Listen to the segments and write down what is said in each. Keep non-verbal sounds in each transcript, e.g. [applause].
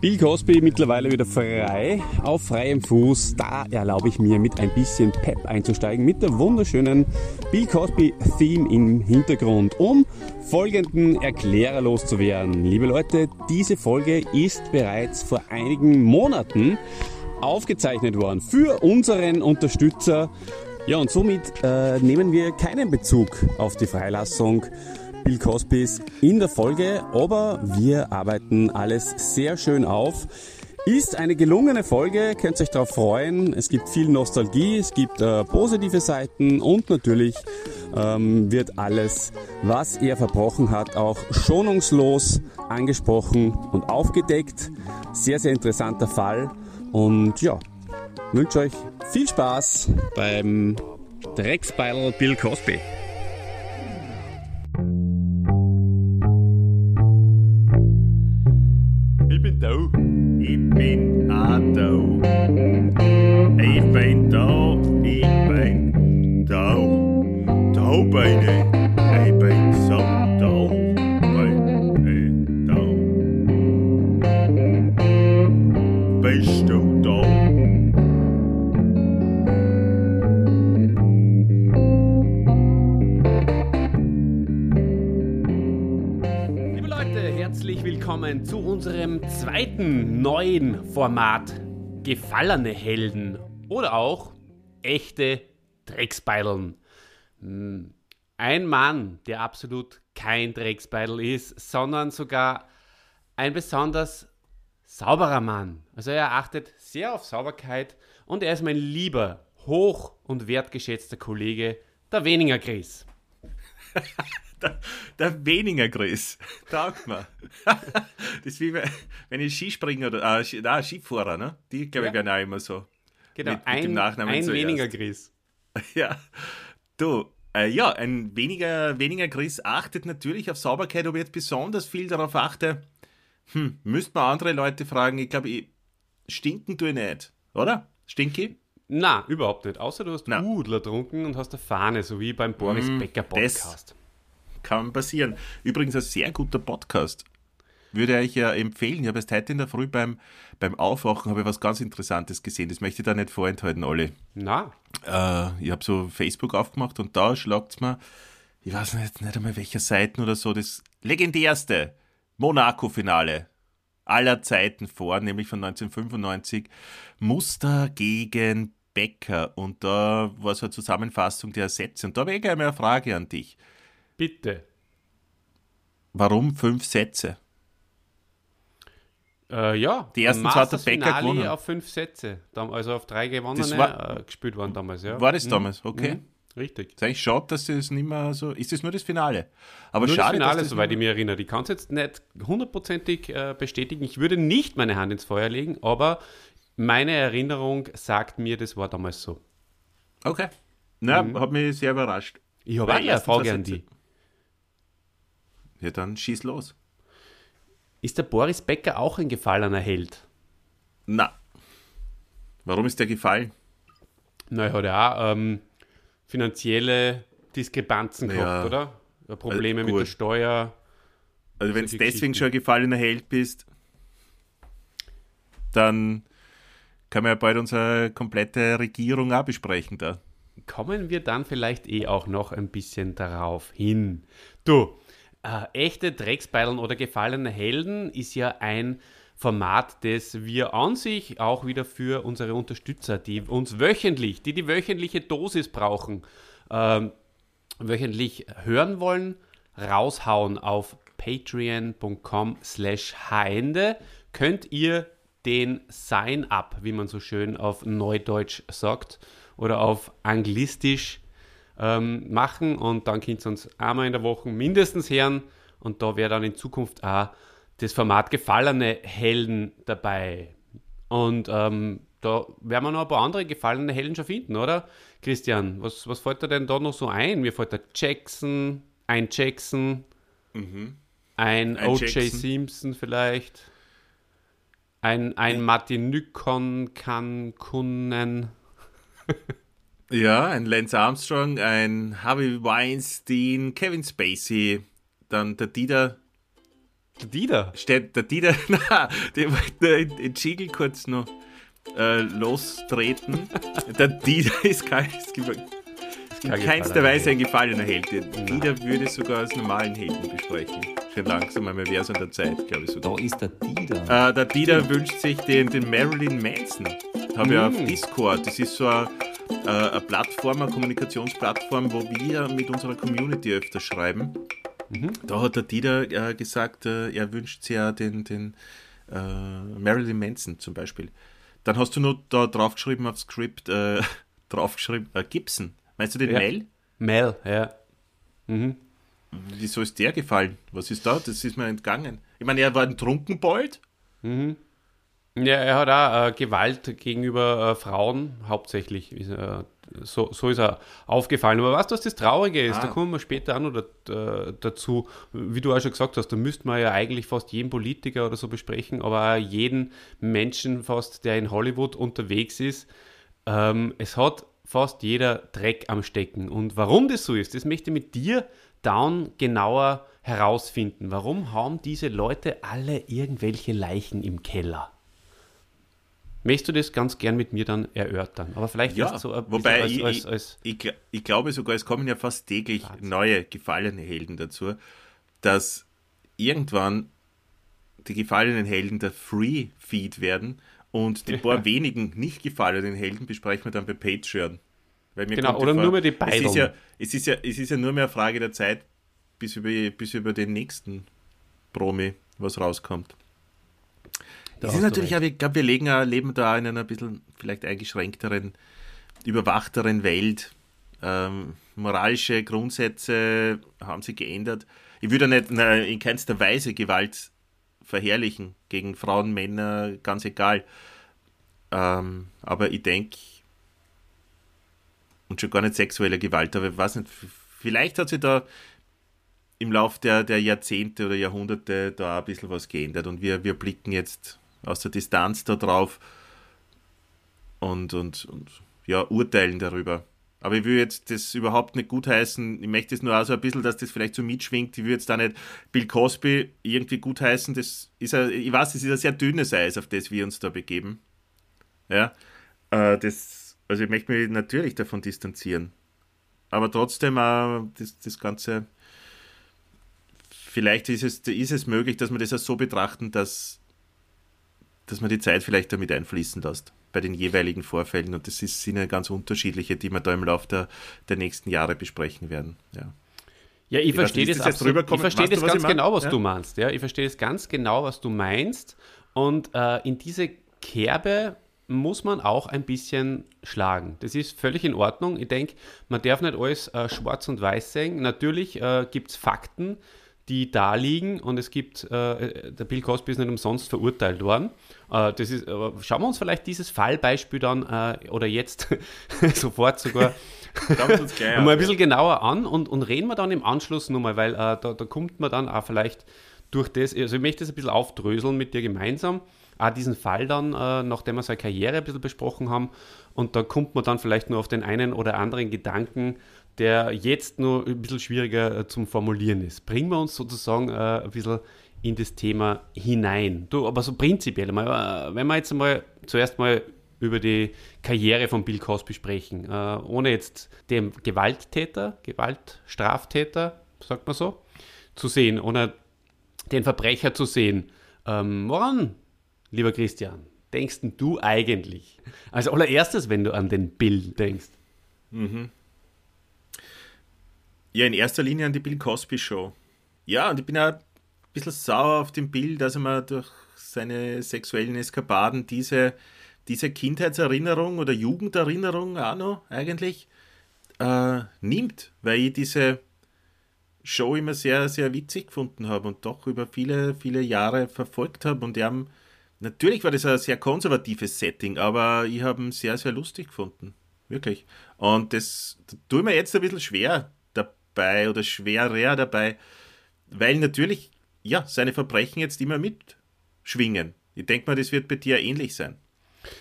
Bill Cosby mittlerweile wieder frei, auf freiem Fuß. Da erlaube ich mir mit ein bisschen Pep einzusteigen, mit der wunderschönen Bill Cosby Theme im Hintergrund, um folgenden Erklärer loszuwerden. Liebe Leute, diese Folge ist bereits vor einigen Monaten aufgezeichnet worden für unseren Unterstützer. Ja, und somit äh, nehmen wir keinen Bezug auf die Freilassung Bill Cosbys in der Folge, aber wir arbeiten alles sehr schön auf. Ist eine gelungene Folge, könnt euch darauf freuen. Es gibt viel Nostalgie, es gibt äh, positive Seiten und natürlich ähm, wird alles, was er verbrochen hat, auch schonungslos angesprochen und aufgedeckt. Sehr, sehr interessanter Fall. Und ja, wünsche euch viel Spaß beim Drecksbeil Bill Cosby. Bin auch da. Ich bin da, ich bin da. Da willkommen zu unserem zweiten neuen Format Gefallene Helden oder auch echte Drecksbeideln. Hm, Ein Mann, der absolut kein Drecksbeidel ist, sondern sogar ein besonders sauberer Mann. Also er achtet sehr auf Sauberkeit und er ist mein lieber, hoch und wertgeschätzter Kollege, der Weniger Chris. [laughs] Der, der weniger Chris. Taugt mir. [laughs] das ist wie wenn- ich Skispringer oder äh, nein, Skifahrer, ne? Die, glaube ich, Ja. werden auch immer so. Genau, Mit- mit ein, dem Nachnamen ein zuerst. weniger Chris. [laughs] Ja. Du, äh, ja, ein weniger, weniger Chris achtet natürlich auf Sauberkeit, ob ich jetzt besonders viel darauf achte. Hm, müsste man andere Leute fragen. Ich glaube, ich, stinken tue ich nicht, oder? Stinky? Na, überhaupt nicht. Außer du hast Na. Udler trunken und hast eine Fahne, so wie beim Boris Becker das- Podcast. Kann passieren. Übrigens ein sehr guter Podcast. Würde ich ja empfehlen. Ich habe erst heute in der Früh beim, beim Aufwachen habe ich was ganz Interessantes gesehen. Das möchte ich da nicht vorenthalten, alle. Na, äh, ich habe so Facebook aufgemacht und da schlagt mir, ich weiß nicht, nicht einmal welcher Seiten oder so, das legendärste Monaco-Finale aller Zeiten vor, nämlich von 1995, Muster gegen Becker. Und da war so eine Zusammenfassung der Sätze. Und da habe ich eine Frage an dich. Bitte. Warum fünf Sätze? Äh, ja, Die ersten zwei hat der Becker gewonnen. auf fünf Sätze. Also auf drei gewonnene Das war- äh, gespielt worden damals, ja. War das Mhm. damals? Okay. Mhm. Richtig. Ist eigentlich schade, dass es nicht mehr so. Ist das nur das Finale? Aber Nur schade, das Finale, das soweit ich mich erinnere. Ich kann es jetzt nicht hundertprozentig äh, bestätigen. Ich würde nicht meine Hand ins Feuer legen, aber meine Erinnerung sagt mir, das war damals so. Okay. Na, Mhm. hat mich sehr überrascht. Ich habe eine Frage an die. Ja, dann schieß los. Ist der Boris Becker auch ein gefallener Held? Na. Warum ist der gefallen? Na, er hat ja auch ähm, finanzielle Diskrepanzen Ja. gehabt, oder? Probleme Also, mit der. Steuer. Also wenn du Solche deswegen schon ein gefallener Held bist, dann kann man ja bald unsere komplette Regierung auch besprechen da. Kommen wir dann vielleicht eh auch noch ein bisschen darauf hin. Du, äh, echte Drecksbeideln oder gefallene Helden ist ja ein Format, das wir an sich auch wieder für unsere Unterstützer, die uns wöchentlich, die die wöchentliche Dosis brauchen, ähm, wöchentlich hören wollen, raushauen auf patreon.com slash hinde könnt ihr den Sign-up, wie man so schön auf Neudeutsch sagt, oder auf Anglistisch ähm, machen und dann könnt ihr uns einmal in der Woche mindestens hören und da wäre dann in Zukunft auch das Format gefallene Helden dabei. Und ähm, da werden wir noch ein paar andere gefallene Helden schon finden, oder? Christian, was, was fällt dir denn da noch so ein? Mir fällt der Jackson, ein Jackson, ein, Ein O.J. Simpson vielleicht, ein, ein Martin Nykon kann können. [laughs] Ja, ein Lance Armstrong, ein Harvey Weinstein, Kevin Spacey, dann der Dieter Der Dieter? Steht der Dieter, [laughs] na, der wollte den Jingle kurz noch äh, lostreten. [laughs] der Dieter ist kein, in keinster Weise ein gefallener Held. Der Dieter würde sogar als normalen Helden besprechen. Schon langsam einmal wäre es an der Zeit, glaube ich. Sogar. Da ist der Dieter. Äh, der Dieter wünscht sich den, den Marilyn Manson. Habe mm. ich auf Discord. Das ist so ein äh, eine Plattform, eine Kommunikationsplattform, wo wir mit unserer Community öfter schreiben. Mhm. Da hat der Dieter äh, gesagt, äh, er wünscht sich ja den, den äh, Marilyn Manson zum Beispiel. Dann hast du noch da draufgeschrieben aufs Skript, äh, [laughs] draufgeschrieben, äh, Gibson. Meinst du den ja. Mel? Mel, ja. Mhm. Wieso ist der gefallen? Was ist da? Das ist mir entgangen. Ich meine, er war ein Trunkenbold. Mhm. Ja, er hat auch äh, Gewalt gegenüber äh, Frauen hauptsächlich. Äh, so, so ist er aufgefallen. Aber weißt du, was das Traurige ist? Ah. Da kommen wir später auch noch äh, dazu. Wie du auch schon gesagt hast, da müsste man ja eigentlich fast jeden Politiker oder so besprechen, aber auch jeden Menschen fast, der in Hollywood unterwegs ist. Ähm, es hat fast jeder Dreck am Stecken. Und warum das so ist, das möchte ich mit dir down genauer herausfinden. Warum haben diese Leute alle irgendwelche Leichen im Keller? Möchtest du das ganz gern mit mir dann erörtern? Aber vielleicht ja, so ein wobei als, als, als ich, ich, ich, glaube sogar, es kommen ja fast täglich Wahnsinn. neue gefallene Helden dazu, dass irgendwann die gefallenen Helden der Free-Feed werden und die paar wenigen nicht gefallenen Helden besprechen wir dann bei Patreon. genau, oder vor, nur mehr die beiden. Es ist, ja, es, ist ja, es ist ja nur mehr eine Frage der Zeit, bis über, bis über den nächsten Promi was rauskommt. Das ist natürlich, aber ich glaube, wir legen, leben da in einer bisschen vielleicht eingeschränkteren, überwachteren Welt. Ähm, moralische Grundsätze haben sich geändert. Ich würde nicht na, in keinster Weise Gewalt verherrlichen gegen Frauen, Männer, ganz egal. Ähm, aber ich denke, und schon gar nicht sexuelle Gewalt, aber ich weiß nicht, vielleicht hat sich da im Laufe der, der Jahrzehnte oder Jahrhunderte da ein bisschen was geändert und wir, wir blicken jetzt aus der Distanz da drauf und, und, und ja, urteilen darüber. Aber ich will jetzt das überhaupt nicht gutheißen. Ich möchte es nur auch so ein bisschen, dass das vielleicht so mitschwingt. Ich will jetzt da nicht Bill Cosby irgendwie gutheißen. Das ist ein, ich weiß, das ist ein sehr dünnes Eis, auf das wir uns da begeben. Ja. Äh, das, also ich möchte mich natürlich davon distanzieren. Aber trotzdem äh, das, das Ganze. Vielleicht ist es, ist es möglich, dass wir das auch so betrachten, dass dass man die Zeit vielleicht damit einfließen lässt bei den jeweiligen Vorfällen. Und das ist, sind ja ganz unterschiedliche, die wir da im Laufe der, der nächsten Jahre besprechen werden. Ja. Ja, ich, ich verstehe das, das absolut. Ich verstehe das ganz genau, was ja? du meinst. Ja, ich verstehe das ganz genau, was du meinst. Und äh, in diese Kerbe muss man auch ein bisschen schlagen. Das ist völlig in Ordnung. Ich denke, man darf nicht alles äh, schwarz und weiß sehen. Natürlich äh, gibt es Fakten, die da liegen und es gibt, äh, der Bill Cosby ist nicht umsonst verurteilt worden. Äh, das ist, schauen wir uns vielleicht dieses Fallbeispiel dann äh, oder jetzt [laughs] sofort sogar [laughs] [laughs] mal ein bisschen genauer an und, und reden wir dann im Anschluss nochmal, weil äh, da, da kommt man dann auch vielleicht durch das, also ich möchte das ein bisschen aufdröseln mit dir gemeinsam, auch diesen Fall dann, äh, nachdem wir seine Karriere ein bisschen besprochen haben und da kommt man dann vielleicht nur auf den einen oder anderen Gedanken, der jetzt nur ein bisschen schwieriger äh, zum Formulieren ist. Bringen wir uns sozusagen äh, ein bisschen in das Thema hinein. Du, aber so prinzipiell, mal, äh, wenn wir jetzt mal zuerst mal über die Karriere von Bill Cosby sprechen, ohne jetzt den Gewalttäter, Gewaltstraftäter, sagt man so, zu sehen, ohne den Verbrecher zu sehen. Ähm, woran, lieber Christian, denkst du eigentlich? Als allererstes, wenn du an den Bill denkst. Mhm. Ja, in erster Linie an die Bill Cosby Show. Ja, und ich bin ja ein bisschen sauer auf dem Bild, dass er mir durch seine sexuellen Eskapaden diese, diese Kindheitserinnerung oder Jugenderinnerung auch noch eigentlich äh, nimmt, weil ich diese Show immer sehr, sehr witzig gefunden habe und doch über viele, viele Jahre verfolgt habe. Und haben, natürlich war das ein sehr konservatives Setting, aber ich habe ihn sehr, sehr lustig gefunden. Wirklich. Und das tut mir jetzt ein bisschen schwer, dabei oder schwerer dabei, weil natürlich, ja, seine Verbrechen jetzt immer mitschwingen. Ich denke mal, das wird bei dir ähnlich sein.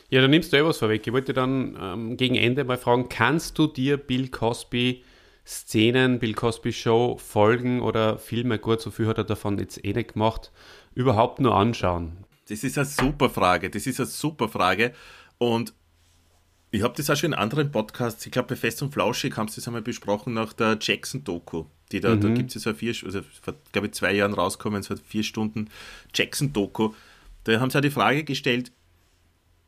Ja, da nimmst du eh was vorweg. Ich wollte dann ähm, gegen Ende mal fragen, kannst du dir Bill Cosby Szenen, Bill Cosby Show, Folgen oder Filme, gut, so viel hat er davon jetzt eh nicht gemacht, überhaupt nur anschauen? Das ist eine super Frage. Das ist eine super Frage. Und ich habe das auch schon in anderen Podcasts, ich glaube bei Fest und Flauschig haben sie das einmal besprochen nach der Jackson-Doku. Die da, mhm. da gibt es ja so vier, also vor, glaube ich, zwei Jahren rauskommen, so vier Stunden Jackson-Doku. Da haben sie auch die Frage gestellt,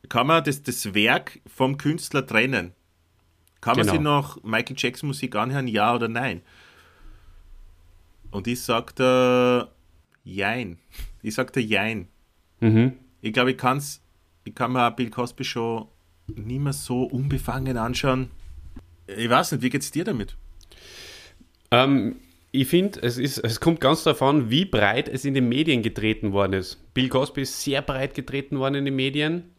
kann man das, das Werk vom Künstler trennen? Kann man genau. sich noch Michael Jackson Musik anhören, ja oder nein? Und ich sagte Jein. Ich sagte Jein. Mhm. Ich glaube, ich kann's, ich kann mir Bill Cosby Show nicht mehr so unbefangen anschauen. Ich weiß nicht, wie geht's dir damit? Ähm, ich finde, es, es kommt ganz darauf an, wie breit es in den Medien getreten worden ist. Bill Cosby ist sehr breit getreten worden in den Medien.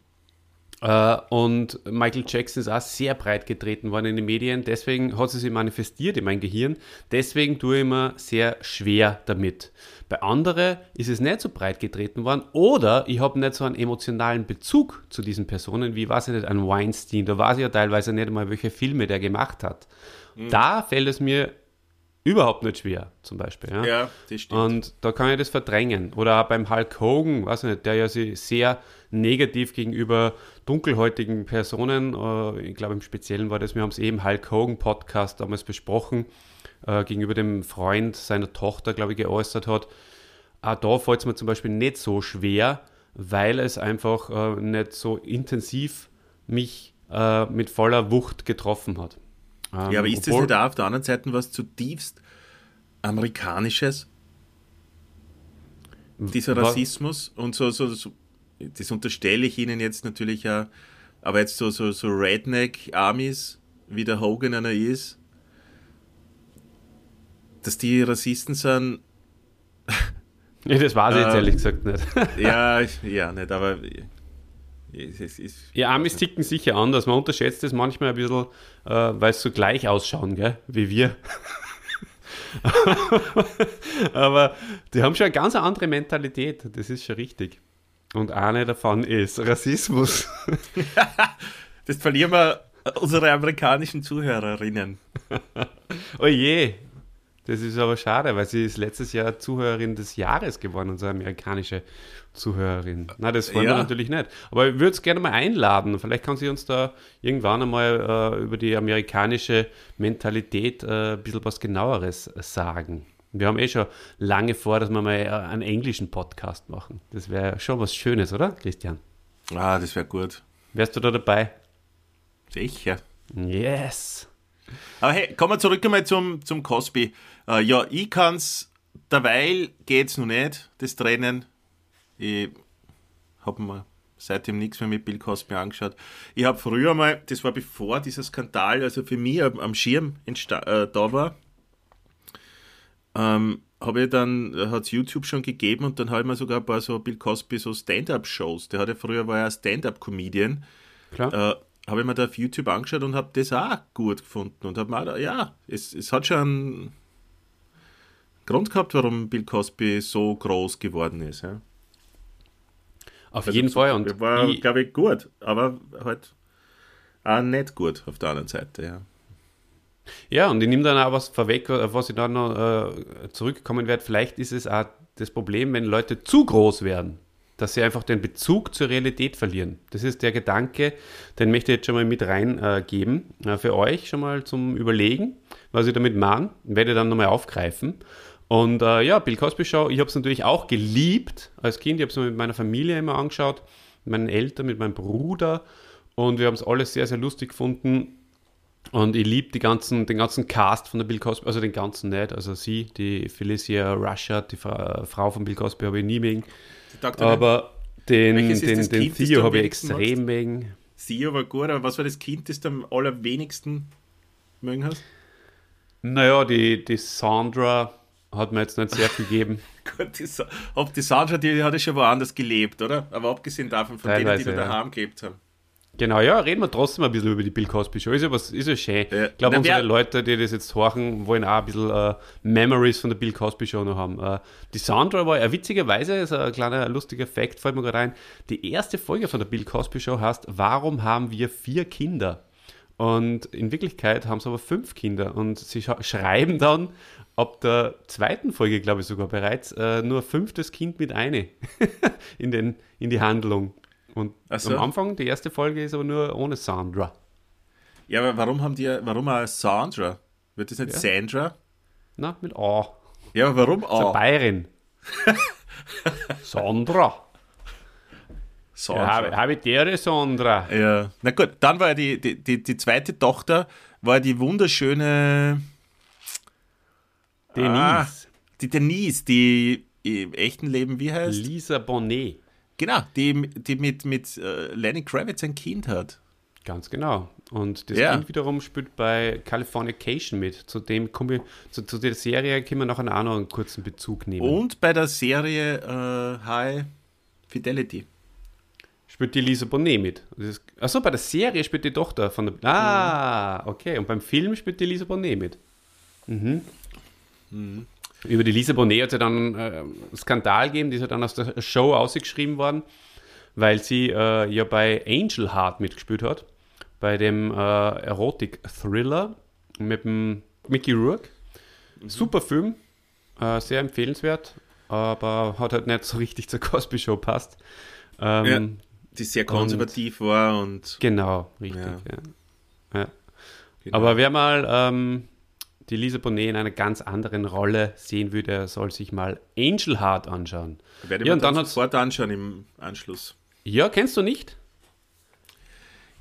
Äh, und Michael Jackson ist auch sehr breit getreten worden in den Medien. Deswegen hat es sich manifestiert in meinem Gehirn. Deswegen tue ich mir sehr schwer damit. Bei anderen ist es nicht so breit getreten worden oder ich habe nicht so einen emotionalen Bezug zu diesen Personen, wie weiß ich nicht, ein Weinstein. Da weiß ich ja teilweise nicht einmal, welche Filme der gemacht hat. Mhm. Da fällt es mir überhaupt nicht schwer, zum Beispiel. Ja? ja, das stimmt. Und da kann ich das verdrängen. Oder auch beim Hulk Hogan, weiß ich nicht, der ja sich sehr negativ gegenüber dunkelhäutigen Personen, äh, ich glaube im Speziellen war das, wir haben es eben Hulk Hogan Podcast damals besprochen, äh, gegenüber dem Freund seiner Tochter, glaube ich, geäußert hat. Auch da fällt es mir zum Beispiel nicht so schwer, weil es einfach äh, nicht so intensiv mich äh, mit voller Wucht getroffen hat. Ähm, ja, aber ist das nicht auch auf der anderen Seite was zutiefst Amerikanisches? Dieser Rassismus und so, so, so das unterstelle ich Ihnen jetzt natürlich auch, aber jetzt so, so, so Redneck-Armies, wie der Hogan einer ist, dass die Rassisten sind. [laughs] Ja, das weiß ich jetzt ähm, ehrlich gesagt nicht. [laughs] ja, [laughs] ja, nicht, aber. Es ist, ja, Amis ticken sicher anders. Man unterschätzt es manchmal ein bisschen, äh, weil es so gleich ausschauen, gell? wie wir. aber die haben schon eine ganz andere Mentalität, das ist schon richtig. Und eine davon ist Rassismus. das verlieren wir unsere amerikanischen Zuhörerinnen. oh je, das ist aber schade, weil sie ist letztes Jahr Zuhörerin des Jahres geworden, unsere amerikanische Zuhörerin. Na, das wollen ja. wir natürlich nicht. Aber ich würde es gerne mal einladen. Vielleicht kann sie uns da irgendwann einmal äh, über die amerikanische Mentalität äh, ein bisschen was genaueres sagen. Wir haben eh schon lange vor, dass wir mal äh, einen englischen Podcast machen. Das wäre schon was Schönes, oder, Christian? Ah, das wäre gut. Wärst du da dabei? Sicher. Yes. Aber hey, kommen wir zurück einmal zum, zum Cosby. Uh, ja, ich kann es, derweil geht es noch nicht, das Trennen. Ich habe mir seitdem nichts mehr mit Bill Cosby angeschaut. Ich habe früher mal, das war bevor dieser Skandal, also für mich am Schirm äh, da war, ähm, habe ich dann, hat es YouTube schon gegeben und dann habe ich mir sogar ein paar so Bill Cosby so Stand-Up-Shows. Der hatte früher war ja Stand-Up-Comedian. Klar. Äh, habe ich mir da auf YouTube angeschaut und habe das auch gut gefunden und habe mir da, ja, es, es hat schon einen Grund gehabt, warum Bill Cosby so groß geworden ist. Ja. Auf also jeden Fall. Und war, glaube ich, gut, aber halt auch nicht gut auf der anderen Seite, ja. Ja, und ich nehme dann auch was vorweg, auf was ich dann noch äh, zurückkommen werde. Vielleicht ist es auch das Problem, wenn Leute zu groß werden, dass sie einfach den Bezug zur Realität verlieren. Das ist der Gedanke, den möchte ich jetzt schon mal mit reingeben, äh, für euch schon mal zum Überlegen, was ich damit meine. Werde ich dann nochmal aufgreifen. Und äh, ja, Bill Cosby Show, ich habe es natürlich auch geliebt als Kind. Ich habe es mit meiner Familie immer angeschaut, mit meinen Eltern, mit meinem Bruder. Und wir haben es alles sehr, sehr lustig gefunden. Und ich liebe ganzen, den ganzen Cast von der Bill Cosby, also den ganzen nicht. Also sie, die Felicia Rusher, die Fra Frau von Bill Cosby, habe ich nie mögen. Aber den, den, den Theo habe ich extrem mögen. Theo war gut, aber was war das Kind, das du am allerwenigsten mögen hast? Naja, die, die Sandra hat mir jetzt nicht sehr viel gegeben. [laughs] Gut, die, ob die Sandra, die hat ja schon woanders gelebt, oder? Aber abgesehen davon, von Teilweise, denen, die da daheim gelebt haben. Genau, ja, reden wir trotzdem ein bisschen über die Bill Cosby Show. Ist ja, was, ist ja schön. Ja. Ich glaube, unsere Leute, die das jetzt horchen, wollen auch ein bisschen uh, Memories von der Bill Cosby Show noch haben. Uh, die Sandra war ja witzigerweise, ist ein kleiner lustiger Fact, fällt mir gerade ein. Die erste Folge von der Bill Cosby Show heißt, warum haben wir vier Kinder? Und in Wirklichkeit haben sie aber fünf Kinder und sie schreiben dann ab der zweiten Folge, glaube ich sogar bereits, äh, nur fünftes Kind mit eine [laughs] in, den, in die Handlung. Und so. am Anfang, die erste Folge ist aber nur ohne Sandra. Ja, aber warum haben die, warum auch Sandra? Wird das nicht ja. Sandra? Na, mit A. Ja, aber warum A? So Bayern. Sandra. [laughs] Sandra. Ja, Habitäre Sandra. Ja, na gut, dann war ja die, die, die, die zweite Tochter, war die wunderschöne Denise. Ah, die Denise, die im echten Leben, wie heißt? Lisa Bonnet. Genau, die, die mit, mit uh, Lenny Kravitz ein Kind hat. Ganz genau. Und das ja. Kind wiederum spielt bei Californication mit. Zu, dem ich, zu, zu der Serie können wir noch einen kurzen Bezug nehmen. Und bei der Serie uh, High Fidelity. Spielt die Lisa Bonet mit. achso, bei der Serie spielt die Tochter von der. Ah, mhm. okay. Und beim Film spielt die Lisa Bonet mit. Mhm. Mhm. Über die Lisa Bonet hat es ja dann äh, einen Skandal gegeben, die ist ja dann aus der Show ausgeschrieben worden, weil sie äh, ja bei Angel Heart mitgespielt hat, bei dem äh, Erotik-Thriller mit dem Mickey Rourke. Mhm. Super Film, äh, sehr empfehlenswert, aber hat halt nicht so richtig zur Cosby Show passt. Ähm, ja, die sehr konservativ und, war und. Genau, richtig. Ja. Ja. ja. Genau. Aber wer mal ähm, die Lisa Bonet in einer ganz anderen Rolle sehen würde, soll sich mal Angel Heart anschauen. Werde ich ja, mir dann, dann sofort anschauen im Anschluss. Ja, kennst du nicht?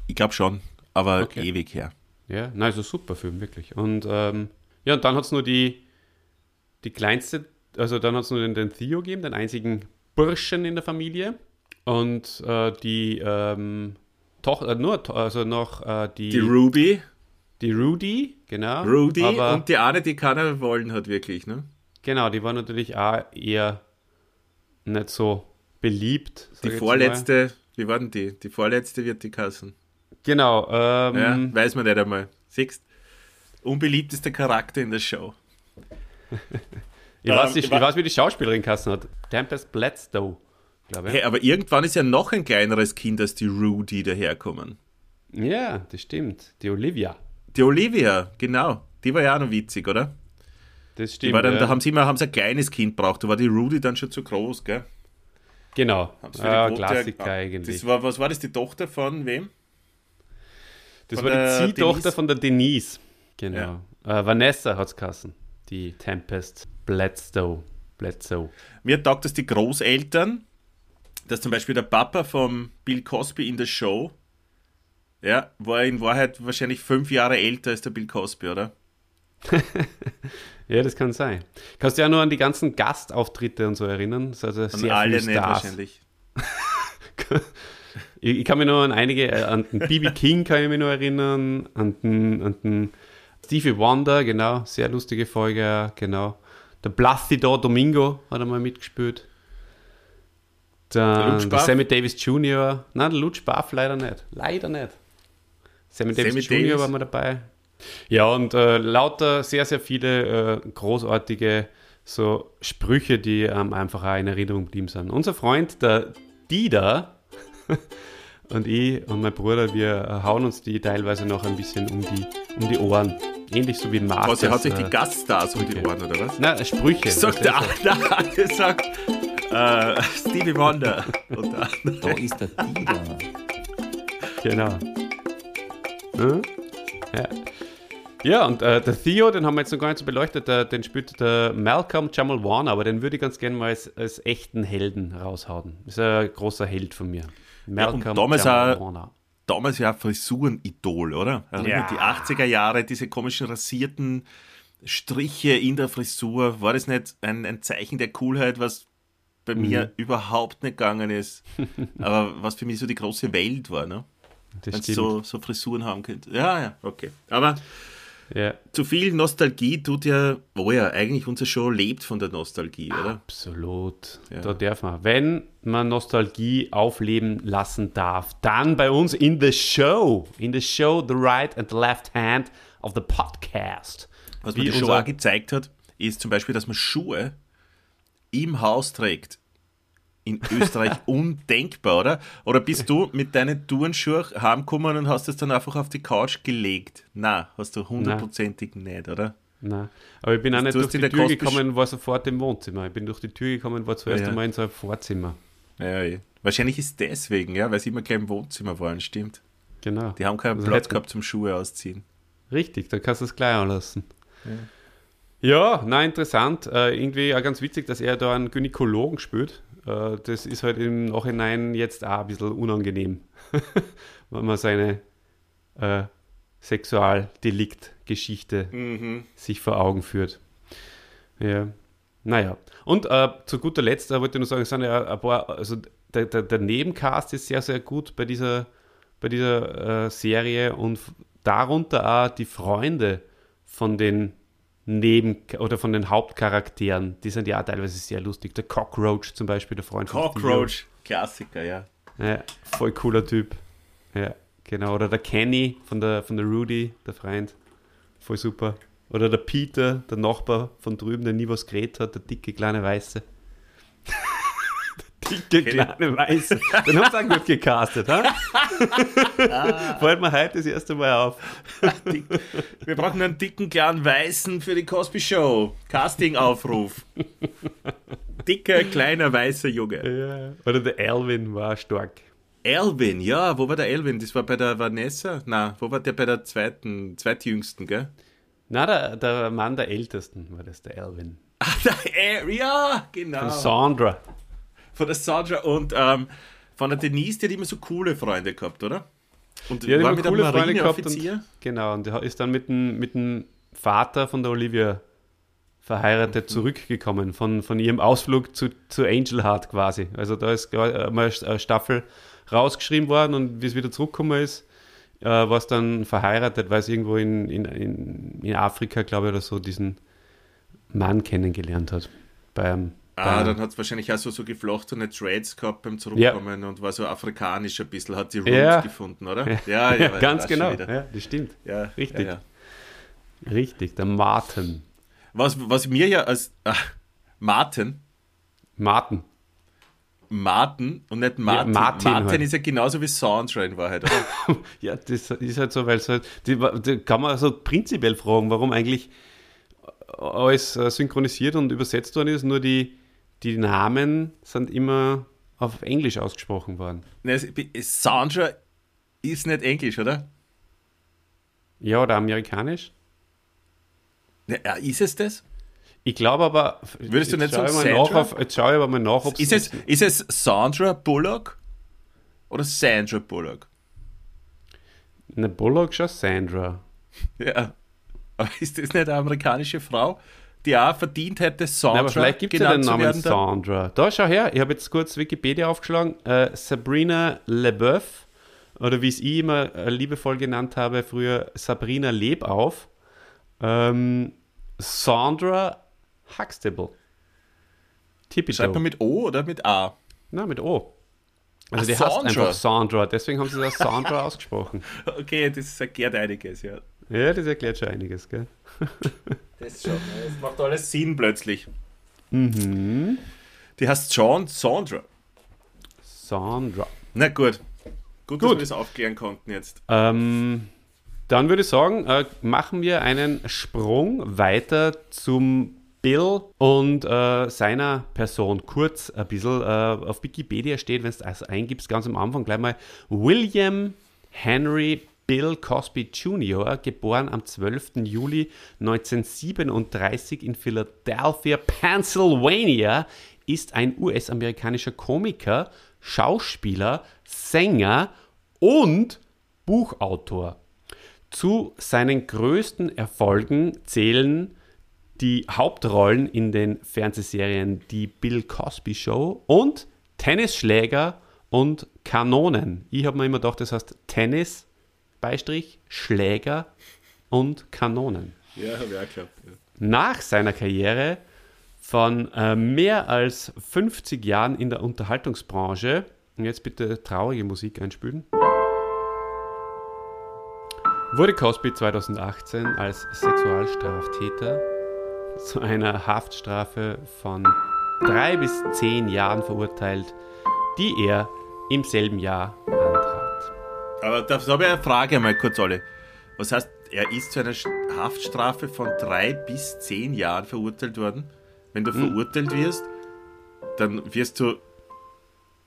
Ich glaube schon, aber okay. ewig her. Ja, nein, also super Film, wirklich. Und ähm, ja, und dann hat es nur die, die kleinste, also dann hat es nur den, den, Theo gegeben, den einzigen Burschen in der Familie. Und äh, die ähm, Tochter, äh, nur, also noch äh, die. Die Ruby. Die Rudy, genau. Rudy aber, und die eine, die keiner wollen hat, wirklich, ne? Genau, die war natürlich auch eher nicht so beliebt. Die vorletzte, mal. wie war denn die? Die vorletzte wird die Kassen. Genau. Ähm, ja, weiß man nicht einmal. Siehst unbeliebtester Charakter in der Show. [laughs] ich, ähm, weiß, ich, ich weiß, wie die Schauspielerin Kassen hat. Tempest Bledsoe, glaube ich. Hey, aber irgendwann ist ja noch ein kleineres Kind als die Rudy daherkommen. Ja, das stimmt. Die Olivia. Die Olivia, genau. Die war ja auch noch witzig, oder? Das stimmt. Dann, ja. Da haben sie immer haben sie ein kleines Kind braucht. Da war die Rudy dann schon zu groß, gell? Genau. Ja, Klassiker ja, eigentlich. Das war, was war das, die Tochter von wem? Das von war die Ziehtochter von der Denise. Genau. Ja. Äh, Vanessa hat es geheißen. Die Tempest Bledsoe. Bledsoe. Mir taugt das die Großeltern, dass zum Beispiel der Papa von Bill Cosby in der Show ja, war in Wahrheit wahrscheinlich fünf Jahre älter als der Bill Cosby, oder? [laughs] ja, das kann sein. Kannst du ja nur an die ganzen Gastauftritte und so erinnern? Also an alle nicht wahrscheinlich. [laughs] ich, ich, kann mich nur an einige, äh, an den B.B. King kann ich mich nur erinnern, an den, an den Stevie Wonder, genau, sehr lustige Folge, genau. Der Placido Domingo hat er mal mitgespielt. Dann der, der Sammy Davis Jr. Nein, der Lutsch Baff leider nicht. Leider nicht. Sammy Davis Sammy Jr. Davis. war mal dabei. Ja, und äh, lauter sehr, sehr viele äh, großartige so Sprüche, die ähm, einfach auch in Erinnerung geblieben sind. Unser Freund, der Dida [laughs] und ich und mein Bruder, wir hauen uns die teilweise noch ein bisschen um die, um die Ohren. Ähnlich so wie Marcus. Was, er hat sich die äh, Gaststars um die Ohren, oder was? Nein, Sprüche. Sagt der andere, sagt äh, Stevie Wonder. [laughs] Und da ist der Dida. Genau. Hm? Ja. Ja, und äh, der Theo, den haben wir jetzt noch gar nicht so beleuchtet, der, den spielt der Malcolm Jamal Warner, aber den würde ich ganz gerne mal als, als echten Helden raushauen. Das ist ein großer Held von mir. Malcolm ja, damals Jamal Warner. Damals ja Frisurenidol, oder? Also ja. Die 80er Jahre, diese komischen rasierten Striche in der Frisur, war das nicht ein, ein Zeichen der Coolheit, was bei mhm. mir überhaupt nicht gegangen ist, [laughs] aber was für mich so die große Welt war, ne? Wenn so, so Frisuren haben könnte. Ja, ja, okay. Aber ja. zu viel Nostalgie tut ja, oh ja, eigentlich unsere Show lebt von der Nostalgie, oder? Absolut. Ja. Da darf man. Wenn man Nostalgie aufleben lassen darf, dann bei uns in the show. In the show, the right and the left hand of the podcast. Was mir die Show auch gezeigt hat, ist zum Beispiel, dass man Schuhe im Haus trägt in Österreich [laughs] undenkbar, oder? Oder bist du mit deinen Turnschuhen heimgekommen und hast es dann einfach auf die Couch gelegt? Na, hast du hundertprozentig nicht, oder? Nein, aber ich bin auch nicht durch die Tür gekommen, war sofort im Wohnzimmer. Ich bin durch die Tür gekommen, war zuerst ja, einmal in so einem Vorzimmer. Ja, ja. Wahrscheinlich ist deswegen, ja, weil sie immer gleich im Wohnzimmer waren, stimmt. Genau. Die haben keinen also Platz gehabt zum Schuhe ausziehen. Richtig, dann kannst du es gleich anlassen. Ja, ja na interessant. Äh, irgendwie auch ganz witzig, dass er da einen Gynäkologen spielt. Äh, das ist halt im Nachhinein jetzt auch ein bisschen unangenehm, [laughs] wenn man seine äh, Sexualdelikt-Geschichte mhm. sich vor Augen führt. Ja. Naja. Und äh, zu guter Letzt äh, wollte ich nur sagen, es sind ja ein paar, also der, der, der Nebencast ist sehr, sehr gut bei dieser, bei dieser äh, Serie und darunter auch die Freunde von den Neben- oder von den Hauptcharakteren, die sind ja teilweise sehr lustig. Der Cockroach zum Beispiel, der Freund Cockroach, von Cockroach, Klassiker, ja. ja. Voll cooler Typ. Ja, genau. Oder der Kenny von der, von der Rudy, der Freund. Voll super. Oder der Peter, der Nachbar von drüben, der nie was geredet hat, der dicke kleine Weiße. Dicke kleine Weiße. Den haben sie auch gut gecastet, ha? ah. [laughs] Fällt mir heute das erste Mal auf. Wir brauchen einen dicken kleinen Weißen für die Cosby Show. Casting-Aufruf. [laughs] Dicker, kleiner, weißer Junge. Ja. Oder der Alvin war stark. Alvin, ja, wo war der Alvin? Das war bei der Vanessa? Na, wo war der bei der zweiten, zweitjüngsten, gell? Na, der, der Mann der Ältesten war das, der Alvin. Ach, der, ja, genau. Von Sandra von der Sandra und ähm, von der Denise, die hat immer so coole Freunde gehabt, oder? Und ja, war mit coole Freunde gehabt und, genau, und der ist dann mit dem, mit dem Vater von der Olivia verheiratet mhm. zurückgekommen, von, von ihrem Ausflug zu, zu Angel Heart quasi. Also da ist mal eine Staffel rausgeschrieben worden und wie es wieder zurückgekommen ist, äh, war es dann verheiratet, weil es irgendwo in, in, in, in Afrika, glaube ich, oder so, diesen Mann kennengelernt hat. Beim Ah, dann hat es wahrscheinlich auch so, so geflochtene Trades gehabt beim Zurückkommen ja. und war so afrikanisch ein bisschen, hat die Roots ja. gefunden, oder? Ja, ja, ja [laughs] ganz genau. Ja, das stimmt. Ja, richtig. Richtig, der Martin. Was, was mir ja als äh, Martin. Martin. Martin und nicht Martin. Ja, Martin, Martin halt. ist ja genauso wie Soundtrain in Wahrheit, [laughs] ja, das ist halt so, weil es halt, die, die kann man so prinzipiell fragen, warum eigentlich alles äh, synchronisiert und übersetzt worden ist, nur die, die Namen sind immer auf Englisch ausgesprochen worden. Sandra ist nicht Englisch, oder? Ja, oder amerikanisch? Ja, ist es das? Ich glaube aber. Würdest du nicht sagen Sandra? Auf, jetzt schaue ich aber mal nach, ob ist es. Ist es Sandra Bullock oder Sandra Bullock? Eine Bullock schon Sandra. [laughs] Ja. Aber ist das nicht eine amerikanische Frau? Die auch verdient hätte, Sandra Nein, aber vielleicht gibt es ja den Namen Sandra. Da, schau her, ich habe jetzt kurz Wikipedia aufgeschlagen. Äh, Sabrina LeBeouf, oder wie es ich immer äh, liebevoll genannt habe, früher Sabrina Lebauf. Ähm, Sandra Huxtable. Tippito. Schreibt man mit O oder mit A? Nein, mit O. Also Ach, die Sandra. heißt einfach Sandra, deswegen haben sie das Sandra [laughs] ausgesprochen. Okay, das erklärt einiges, ja. Ja, das erklärt schon einiges, gell? [laughs] Das schon. Das macht alles Sinn plötzlich. Mhm. Die heißt John Sandra. Sandra. Na gut. Gut, gut. dass wir das aufklären konnten jetzt. Ähm, dann würde ich sagen, äh, machen wir einen Sprung weiter zum Bill und äh, seiner Person. Kurz ein bisschen äh, auf Wikipedia steht, wenn es also eingibst, ganz am Anfang gleich mal William Henry Bill Cosby Jr., geboren am 12. Juli 1937 in Philadelphia, Pennsylvania, ist ein US-amerikanischer Komiker, Schauspieler, Sänger und Buchautor. Zu seinen größten Erfolgen zählen die Hauptrollen in den Fernsehserien Die Bill Cosby Show und Tennisschläger und Kanonen. Ich habe mir immer gedacht, das heißt Tennis Beistrich, Schläger und Kanonen. Ja, habe ich auch geglaubt. Ja. Nach seiner Karriere von äh, mehr als 50 Jahren in der Unterhaltungsbranche, und jetzt bitte traurige Musik einspülen, wurde Cosby 2018 als Sexualstraftäter zu einer Haftstrafe von drei bis zehn Jahren verurteilt, die er im selben Jahr. Aber da habe ich eine Frage mal kurz, alle. Was heißt, er ist zu einer Haftstrafe von drei bis zehn Jahren verurteilt worden? Wenn du hm. verurteilt wirst, dann wirst du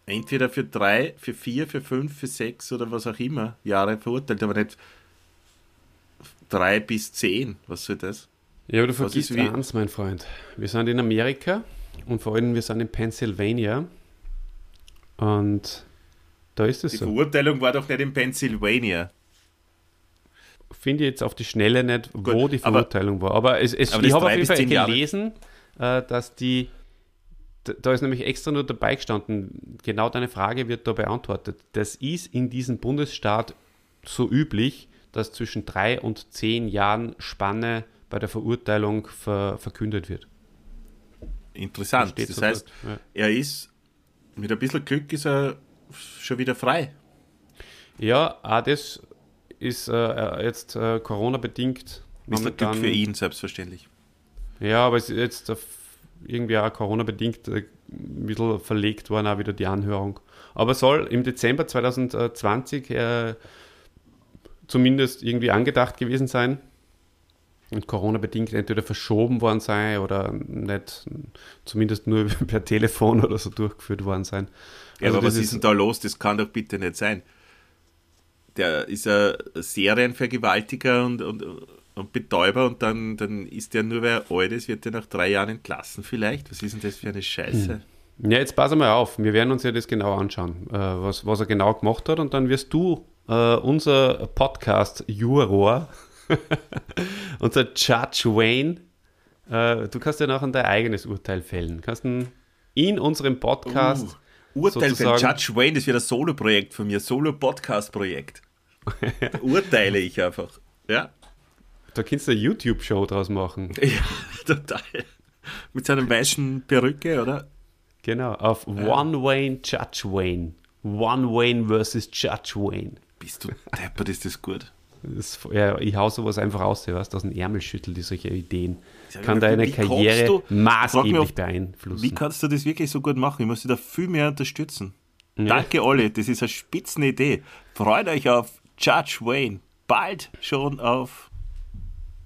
entweder für drei, für vier, für fünf, für sechs oder was auch immer Jahre verurteilt, aber nicht drei bis zehn. Was soll das? Ja, aber du vergisst eins, mein Freund. Wir sind in Amerika und vor allem wir sind in Pennsylvania und da ist es die so. Verurteilung war doch nicht in Pennsylvania. Finde ich jetzt auf die Schnelle nicht, Gut, wo die Verurteilung aber, war. Aber, es, es, aber ich habe auf jeden Fall gelesen, Jahre. Äh, dass die da ist nämlich extra nur dabei gestanden, genau deine Frage wird da beantwortet. Das ist in diesem Bundesstaat so üblich, dass zwischen drei und zehn Jahren Spanne bei der Verurteilung ver verkündet wird. Interessant. Das, das heißt, ja. er ist mit ein bisschen Glück ist er schon wieder frei. Ja, auch das ist äh, jetzt äh, Corona-bedingt. Ein Glück für ihn, selbstverständlich. Ja, aber es ist jetzt irgendwie auch Corona-bedingt äh, ein bisschen verlegt worden, auch wieder die Anhörung. Aber soll im Dezember 2020 äh, zumindest irgendwie angedacht gewesen sein und Corona-bedingt entweder verschoben worden sein oder nicht, zumindest nur [laughs] per Telefon oder so durchgeführt worden sein. Ja, also aber was ist denn da los? Das kann doch bitte nicht sein. Der ist ein Serienvergewaltiger und, und, und Betäuber und dann, dann ist der nur, wer alt ist, wird der nach drei Jahren entlassen vielleicht? Was ist denn das für eine Scheiße? Hm. Ja, jetzt pass mal auf. Wir werden uns ja das genau anschauen, äh, was, was er genau gemacht hat und dann wirst du uh, unser Podcast-Juror, [laughs] unser Judge Wayne, uh, du kannst ja nachher dein eigenes Urteil fällen. Kannst in unserem Podcast. Uh, Urteil fällen. Judge Wayne, das wird ein Solo-Projekt von mir, Solo-Podcast-Projekt. [laughs] urteile ich einfach. Ja. Da kannst du eine YouTube-Show draus machen. [laughs] Ja, total. Mit seiner weißen Perücke, oder? Genau, auf ja. One Wayne, Judge Wayne. One Wayne versus Judge Wayne. Bist du deppert, ist das gut. Das, ja, ich hau sowas einfach aus, weißt aus dem Ärmel schüttelt, die solche Ideen. Kann deine Karriere du, maßgeblich auf, beeinflussen. Wie kannst du das wirklich so gut machen? Ich muss dich da viel mehr unterstützen. Ja. Danke, Olli, das ist eine spitzende Idee. Freut euch auf Judge Wayne. Bald schon auf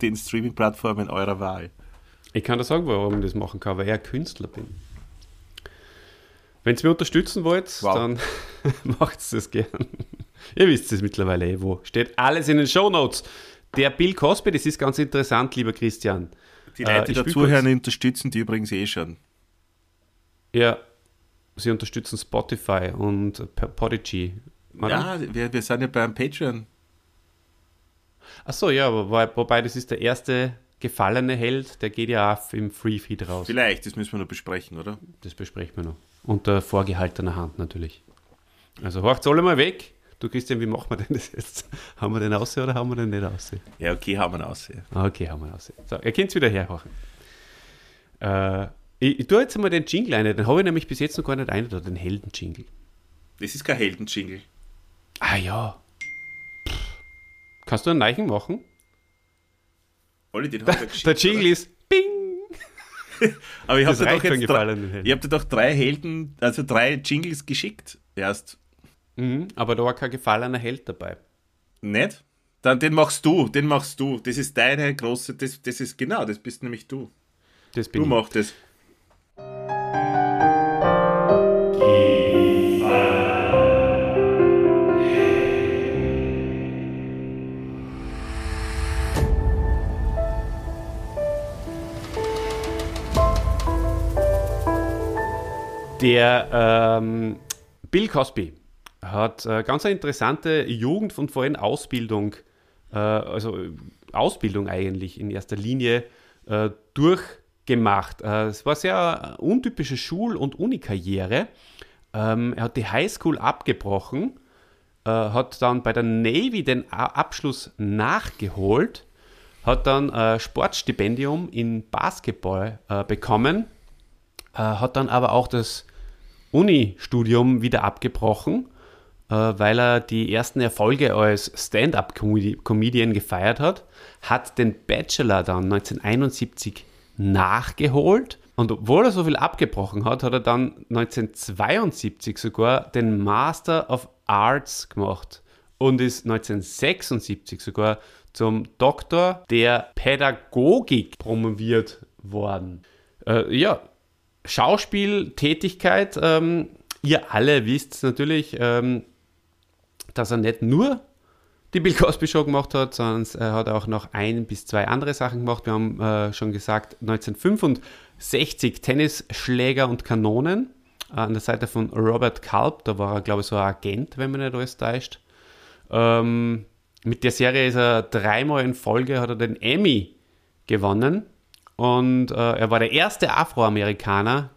den Streaming-Plattformen eurer Wahl. Ich kann dir sagen, warum ich das machen kann, weil ich ein Künstler bin. Wenn ihr mich unterstützen wollt, wow. dann [laughs] macht es das gern. Ihr wisst es mittlerweile eh, wo. Steht alles in den Show Notes. Der Bill Cosby, das ist ganz interessant, lieber Christian. Die Leute, die äh, dazuhören, unterstützen die übrigens eh schon. Ja, sie unterstützen Spotify und Podigy. Ja, wir, wir sind ja beim Patreon. Achso, ja, wobei, wobei das ist der erste gefallene Held, der geht ja auch im Free Feed raus. Vielleicht, das müssen wir noch besprechen, oder? Das besprechen wir noch. Unter vorgehaltener Hand natürlich. Also horcht alle mal weg. Du Christian, wie machen wir denn das jetzt? Haben wir den aussehen oder haben wir den nicht aussehen? Ja, okay, haben wir ihn aussehen. Ah, okay, haben wir ihn aussehen. So, ihr könnt es wieder herhorchen. Äh, ich, ich tue jetzt mal den Jingle ein, den habe ich nämlich bis jetzt noch gar nicht ein, oder den Helden-Jingle. Das ist kein Helden-Jingle. Ah ja. Pff. Kannst du einen Neichen machen? Olli, den [laughs] hat er geschickt, Der Jingle oder? ist Bing! [laughs] Aber ich habe dir, hab dir doch drei Helden, also drei Jingles geschickt erst. Mhm, aber da war kein gefallener Held dabei. Nicht? Dann den machst du, den machst du. Das ist deine große, das, das ist genau, das bist nämlich du. Das bin du ich. machst es. Der ähm, Bill Cosby hat äh, ganz eine interessante Jugend und vor allem Ausbildung, äh, also Ausbildung eigentlich in erster Linie äh, durchgemacht. Äh, es war sehr untypische Schul- und Unikarriere. Ähm, er hat die Highschool abgebrochen, äh, hat dann bei der Navy den A Abschluss nachgeholt, hat dann äh, Sportstipendium in Basketball bekommen, hat dann aber auch das Uni-Studium wieder abgebrochen weil er die ersten Erfolge als Stand-up-Comedian gefeiert hat, hat den Bachelor dann 1971 nachgeholt Und obwohl er so viel abgebrochen hat, hat er dann 1972 sogar den Master of Arts gemacht und ist 1976 sogar zum Doktor der Pädagogik promoviert worden. Äh, ja, Schauspieltätigkeit, ähm, ihr alle wisst natürlich, ähm, dass er nicht nur die Bill Cosby Show gemacht hat, sondern er hat auch noch ein bis zwei andere Sachen gemacht. Wir haben äh, schon gesagt, 1965 Tennisschläger und Kanonen äh, an der Seite von Robert Kalb. Da war er, glaube ich, so ein Agent, wenn man nicht alles täuscht. Ähm, mit der Serie ist er dreimal in Folge, hat er den Emmy gewonnen. Und äh, er war der erste Afroamerikaner,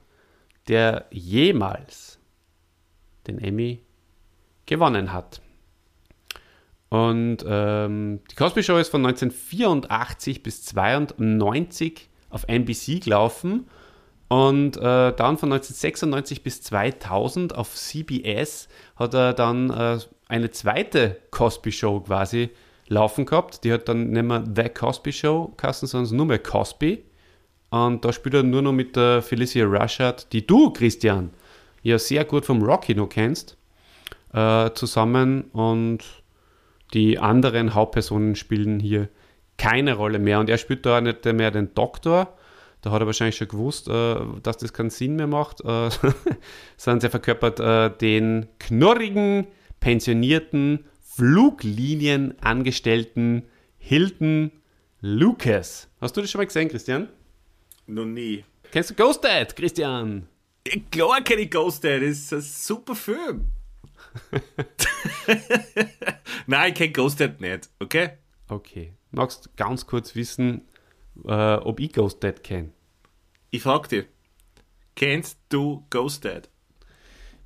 der jemals den Emmy gewonnen hat. Und ähm, die Cosby Show ist von 1984 bis 1992 auf NBC gelaufen und äh, dann von 1996 bis 2000 auf CBS hat er dann äh, eine zweite Cosby Show quasi laufen gehabt. Die hat dann nicht mehr The Cosby Show geheißen, sondern nur mehr Cosby. Und da spielt er nur noch mit der Felicia Rushard, die du, Christian, ja sehr gut vom Rocky noch kennst, äh, zusammen. Und die anderen Hauptpersonen spielen hier keine Rolle mehr. Und er spielt da nicht mehr den Doktor. Da hat er wahrscheinlich schon gewusst, äh, dass das keinen Sinn mehr macht, äh, [laughs] sondern er verkörpert äh, den knorrigen, pensionierten, Fluglinienangestellten Hilton Lucas. Hast du das schon mal gesehen, Christian? Noch nie. Kennst du Ghost Dad, Christian? Klar kenne ich Ghost Dad, das ist ein super Film. [laughs] Nein, ich kenne Ghost Dad nicht, okay? Okay. Magst du ganz kurz wissen, äh, ob ich Ghost Dad kenne? Ich frage dich, kennst du Ghost Dad?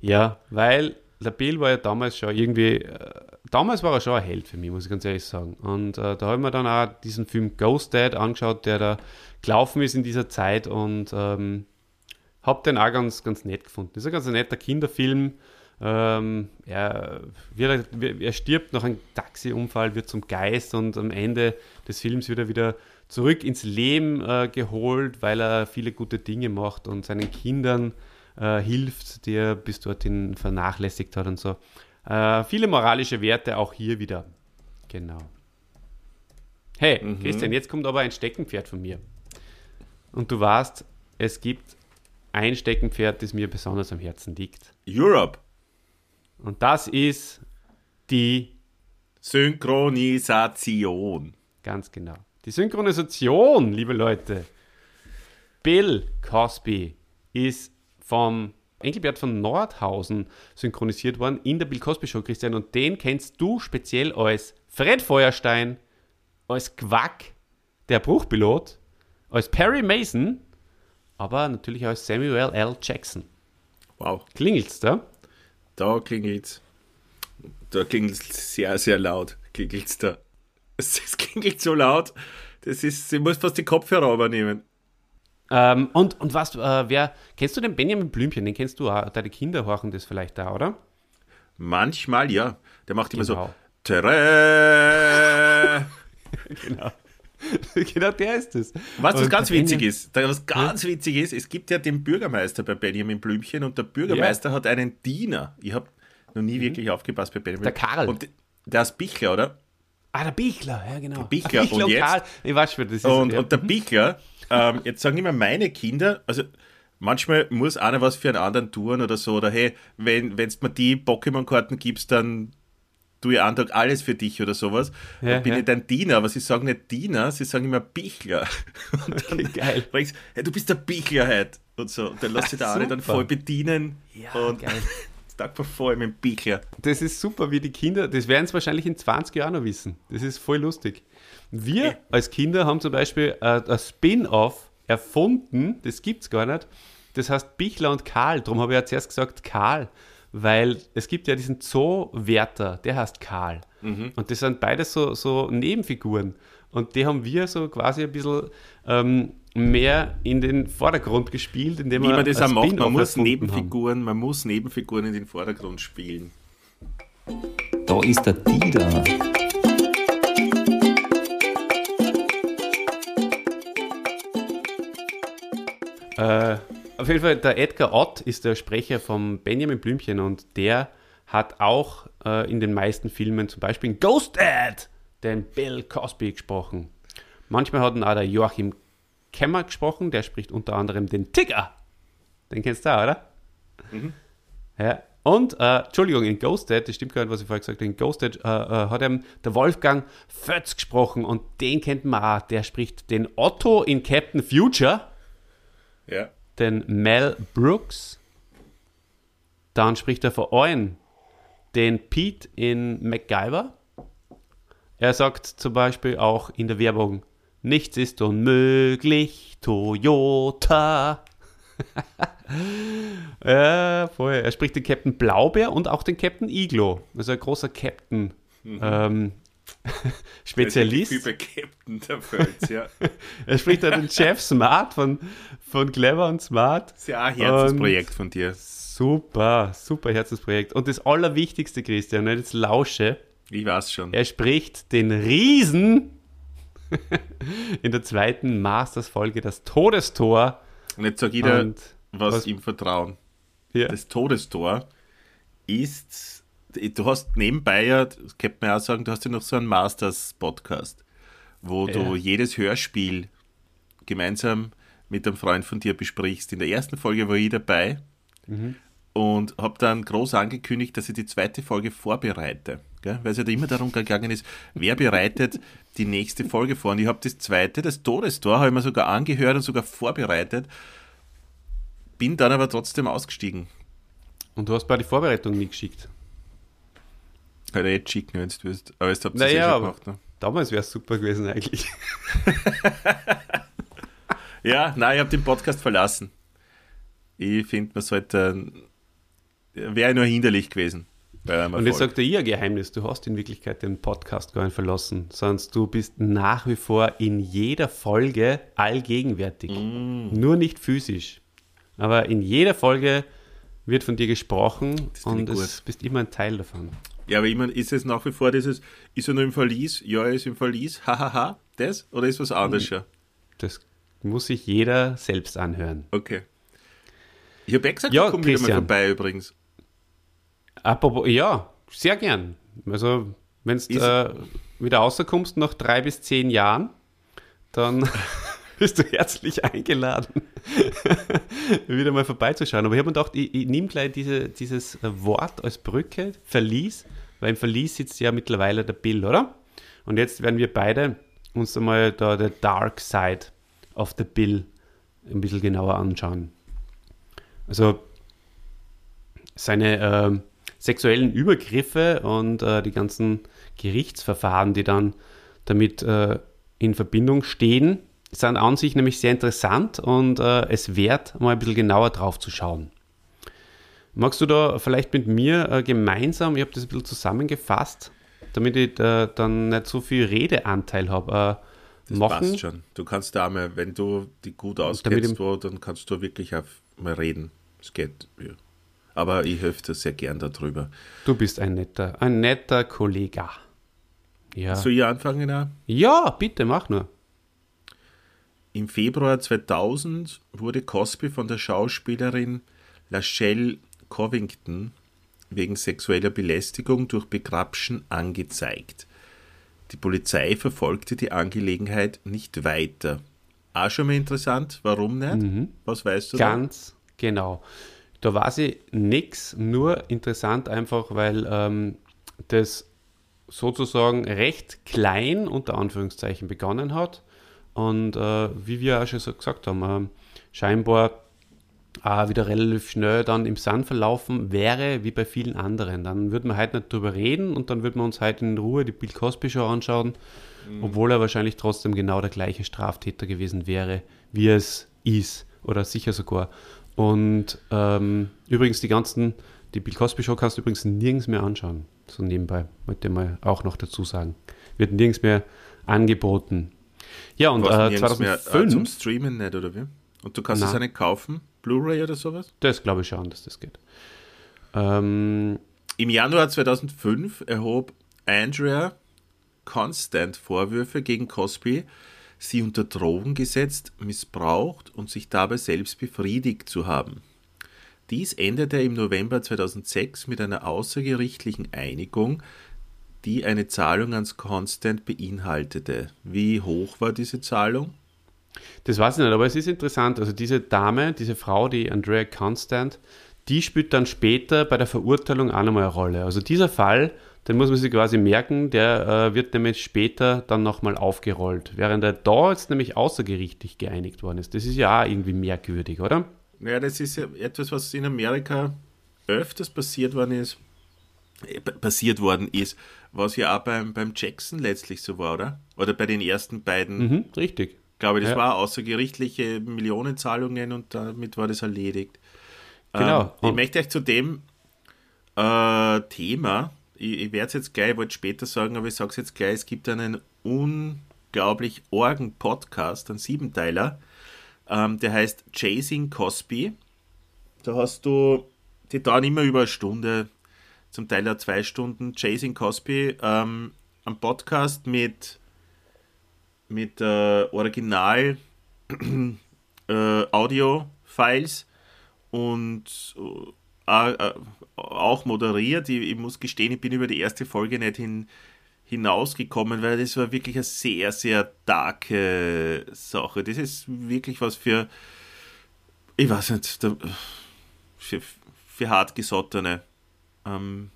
Ja, weil der Bill war ja damals schon irgendwie, äh, damals war er schon ein Held für mich, muss ich ganz ehrlich sagen. Und äh, da haben wir dann auch diesen Film Ghost Dad angeschaut, der da gelaufen ist in dieser Zeit und ähm, hab den auch ganz, ganz nett gefunden. Das ist ein ganz netter Kinderfilm. Ähm, er, wird, er stirbt nach einem Taxiunfall, wird zum Geist und am Ende des Films wird er wieder zurück ins Leben äh, geholt, weil er viele gute Dinge macht und seinen Kindern äh, hilft, die er bis dorthin vernachlässigt hat und so. Äh, viele moralische Werte auch hier wieder. Genau. Hey, mhm. Christian, jetzt kommt aber ein Steckenpferd von mir. Und du weißt, es gibt ein Steckenpferd, das mir besonders am Herzen liegt. Europe. Und das ist die Synchronisation. Ganz genau. Die Synchronisation, liebe Leute. Bill Cosby ist vom Engelbert von Nordhausen synchronisiert worden in der Bill Cosby Show, Christian. Und den kennst du speziell als Fred Feuerstein, als Quack, der Bruchpilot, als Perry Mason, aber natürlich als Samuel L. Jackson. Wow. Klingelt's da? Da klingelt Da klingelt sehr, sehr laut. Klingelt's da. Es, klingelt so laut, das ist, ich muss fast die Kopfhörer übernehmen. Ähm, und, und was, äh, wer, kennst du den Benjamin Blümchen? Den kennst du auch. Deine Kinder horchen das vielleicht da, oder? Manchmal, ja. Der macht immer genau. so, Tere! [laughs] genau. [laughs] genau der ist es. Was, was ganz witzig ist, was ganz hm? witzig ist, es gibt ja den Bürgermeister bei Benjamin Blümchen und der Bürgermeister ja. hat einen Diener. Ich habe noch nie mhm. wirklich aufgepasst bei Benjamin. Der Karl. Und der ist Bichler, oder? Ah, der Bichler, ja genau. Der Bichler, Bichler und, jetzt, Karl. Ich weiß schon, das ist und, ja. und der Bichler, ähm, jetzt sagen immer meine Kinder, also manchmal muss einer was für einen anderen tun oder so, oder hey, wenn du mir die Pokémon-Karten gibst, dann tue ich Tag alles für dich oder sowas. Ja, dann bin ja. ich dein Diener, aber sie sagen nicht Diener, sie sagen immer Bichler. [laughs] Und dann okay, geil. Ich, hey, du bist der Bichler heute. Und so. Und dann lass ich der eine dann voll bedienen. Ja, und geil. [laughs] Tag bevor mit dem Bichler. Das ist super, wie die Kinder, das werden sie wahrscheinlich in 20 Jahren noch wissen. Das ist voll lustig. Wir ja. als Kinder haben zum Beispiel äh, ein Spin-off erfunden, das gibt es gar nicht. Das heißt Bichler und Karl. Darum habe ich ja zuerst gesagt Karl weil es gibt ja diesen Zoowärter, der heißt Karl. Mhm. Und das sind beides so, so Nebenfiguren. Und die haben wir so quasi ein bisschen ähm, mehr in den Vordergrund gespielt, indem Wie man das auch macht, man muss Nebenfiguren, haben. man muss Nebenfiguren in den Vordergrund spielen. Da ist der Dieter. Äh, auf jeden Fall, der Edgar Ott ist der Sprecher von Benjamin Blümchen und der hat auch äh, in den meisten Filmen, zum Beispiel in Ghost Dad, den Bill Cosby gesprochen. Manchmal hat ihn auch der Joachim Kemmer gesprochen, der spricht unter anderem den Tigger. Den kennst du auch, oder? Mhm. Ja. Und, äh, Entschuldigung, in Ghosted, das stimmt gar nicht, was ich vorher gesagt habe, in Ghosted äh, äh, hat er der Wolfgang Fötz gesprochen und den kennt man auch. Der spricht den Otto in Captain Future. Ja. Den Mel Brooks. Dann spricht er vor allem den Pete in MacGyver. Er sagt zum Beispiel auch in der Werbung, nichts ist unmöglich, Toyota. [laughs] ja, voll. Er spricht den Captain Blaubeer und auch den Captain Iglo. Also ein großer Captain. Mhm. Ähm, [laughs] Spezialist. Über Captain der Völz, ja. [laughs] er spricht auch den Chef Smart von, von Clever und Smart. Ist ja ein Herzensprojekt und von dir. Super, super Herzensprojekt. Und das Allerwichtigste, Christian, jetzt lausche. Ich weiß schon. Er spricht den Riesen [laughs] in der zweiten Masters-Folge, das Todestor und jetzt sage ich dir, was, was ihm vertrauen. Ja. Das Todestor ist, du hast nebenbei ja, das könnte man auch sagen, du hast ja noch so einen Masters-Podcast, wo ja. du jedes Hörspiel gemeinsam mit einem Freund von dir besprichst. In der ersten Folge war ich dabei mhm. und habe dann groß angekündigt, dass ich die zweite Folge vorbereite. Gell? Weil es ja immer darum gegangen ist, wer bereitet die nächste Folge vor. Und ich habe das zweite, das Todestor, habe ich mir sogar angehört und sogar vorbereitet. Bin dann aber trotzdem ausgestiegen. Und du hast bei der Vorbereitung nie geschickt? Jetzt schicken, wenn du willst. Aber jetzt habt ihr naja, eh schon gemacht. Ne? Damals wäre es super gewesen eigentlich. [laughs] ja, nein, ich habe den Podcast verlassen. Ich finde, man sollte. Wäre nur hinderlich gewesen. Und jetzt sagt er ihr Geheimnis, du hast in Wirklichkeit den Podcast gar nicht verlassen, sondern du bist nach wie vor in jeder Folge allgegenwärtig. Mm. Nur nicht physisch. Aber in jeder Folge wird von dir gesprochen und du bist immer ein Teil davon. Ja, aber ich meine, ist es nach wie vor dieses, ist er nur im Verlies? Ja, er ist im Verlies, hahaha, das? Oder ist was anderes schon? Das muss sich jeder selbst anhören. Okay. Ich habe ja gesagt, ja, komm wieder mal vorbei übrigens. Apropos, ja, sehr gern. Also, wenn du äh, wieder rauskommst nach drei bis zehn Jahren, dann [laughs] bist du herzlich eingeladen, [laughs] wieder mal vorbeizuschauen. Aber ich habe mir gedacht, ich, ich nehme gleich diese, dieses Wort als Brücke, Verlies, weil im Verlies sitzt ja mittlerweile der Bill, oder? Und jetzt werden wir beide uns einmal da der Dark Side of the Bill ein bisschen genauer anschauen. Also seine äh, sexuellen Übergriffe und äh, die ganzen Gerichtsverfahren, die dann damit äh, in Verbindung stehen, sind an sich nämlich sehr interessant und äh, es wert, mal ein bisschen genauer drauf zu schauen. Magst du da vielleicht mit mir äh, gemeinsam, ich habe das ein bisschen zusammengefasst, damit ich äh, dann nicht so viel Redeanteil habe, äh, das machen? passt schon. Du kannst da mal, wenn du die gut auskennst, wo, dann kannst du wirklich auch mal reden. Es geht. Ja. Aber ich helfe dir sehr gern darüber. Du bist ein netter, ein netter Kollege. Ja. Soll ich anfangen? Auch? Ja, bitte, mach nur. Im Februar 2000 wurde Cosby von der Schauspielerin Lachelle Covington wegen sexueller Belästigung durch Begrapschen angezeigt. Die Polizei verfolgte die Angelegenheit nicht weiter. Auch schon mal interessant, warum nicht? Mhm. Was weißt du? Ganz da? genau. Da weiß ich nichts, nur interessant einfach, weil ähm, das sozusagen recht klein unter Anführungszeichen begonnen hat und äh, wie wir auch schon so gesagt haben, äh, scheinbar äh, wieder relativ schnell dann im Sand verlaufen wäre, wie bei vielen anderen. Dann würden wir heute nicht drüber reden und dann würden wir uns heute in Ruhe die Bill Cosby Show anschauen, mhm. obwohl er wahrscheinlich trotzdem genau der gleiche Straftäter gewesen wäre, wie es ist oder sicher sogar. Und ähm, übrigens die ganzen, die Bill Cosby Show kannst du übrigens nirgends mehr anschauen. So nebenbei, möchte ich mal auch noch dazu sagen. Wird nirgends mehr angeboten. Ja, und äh, 2005. Mehr, äh, zum Streamen nicht, oder wie? Und du kannst es ja nicht kaufen? Blu-ray oder sowas? Das glaube ich schon, dass das geht. Ähm, Im Januar 2005 erhob Andrea Constant Vorwürfe gegen Cosby, sie unter Drogen gesetzt, missbraucht und sich dabei selbst befriedigt zu haben. Dies endete im November 2006 mit einer außergerichtlichen Einigung, die eine Zahlung ans Constant beinhaltete. Wie hoch war diese Zahlung? Das weiß ich nicht, aber es ist interessant. Also diese Dame, diese Frau, die Andrea Constant, die spielt dann später bei der Verurteilung auch nochmal eine Rolle. Also dieser Fall, den muss man sich quasi merken, der äh, wird nämlich später dann nochmal aufgerollt, während er da jetzt nämlich außergerichtlich geeinigt worden ist. Das ist ja auch irgendwie merkwürdig, oder? Ja, das ist ja etwas, was in Amerika öfters passiert worden ist, äh, passiert worden ist, was ja auch beim, beim Jackson letztlich so war, oder? Oder bei den ersten beiden. Mhm, richtig. Ich glaube, das ja. war außergerichtliche Millionenzahlungen und damit war das erledigt. Genau. Ähm, ich möchte euch zu dem äh, Thema, ich, ich werde es jetzt gleich, ich wollte später sagen, aber ich sage es jetzt gleich, es gibt einen unglaublich Orgen-Podcast, einen Siebenteiler, ähm, der heißt Chasing Cosby. Da hast du, die dauern immer über eine Stunde, zum Teil auch zwei Stunden, Chasing Cosby, ähm, ein Podcast mit, mit äh, Original äh, Audio-Files und äh, auch moderiert. Ich, ich, muss gestehen, ich bin über die erste Folge nicht hin, hinausgekommen, weil das war wirklich eine sehr, sehr darke Sache. Das ist wirklich was für, ich weiß nicht, für, für hartgesottene. Ähm,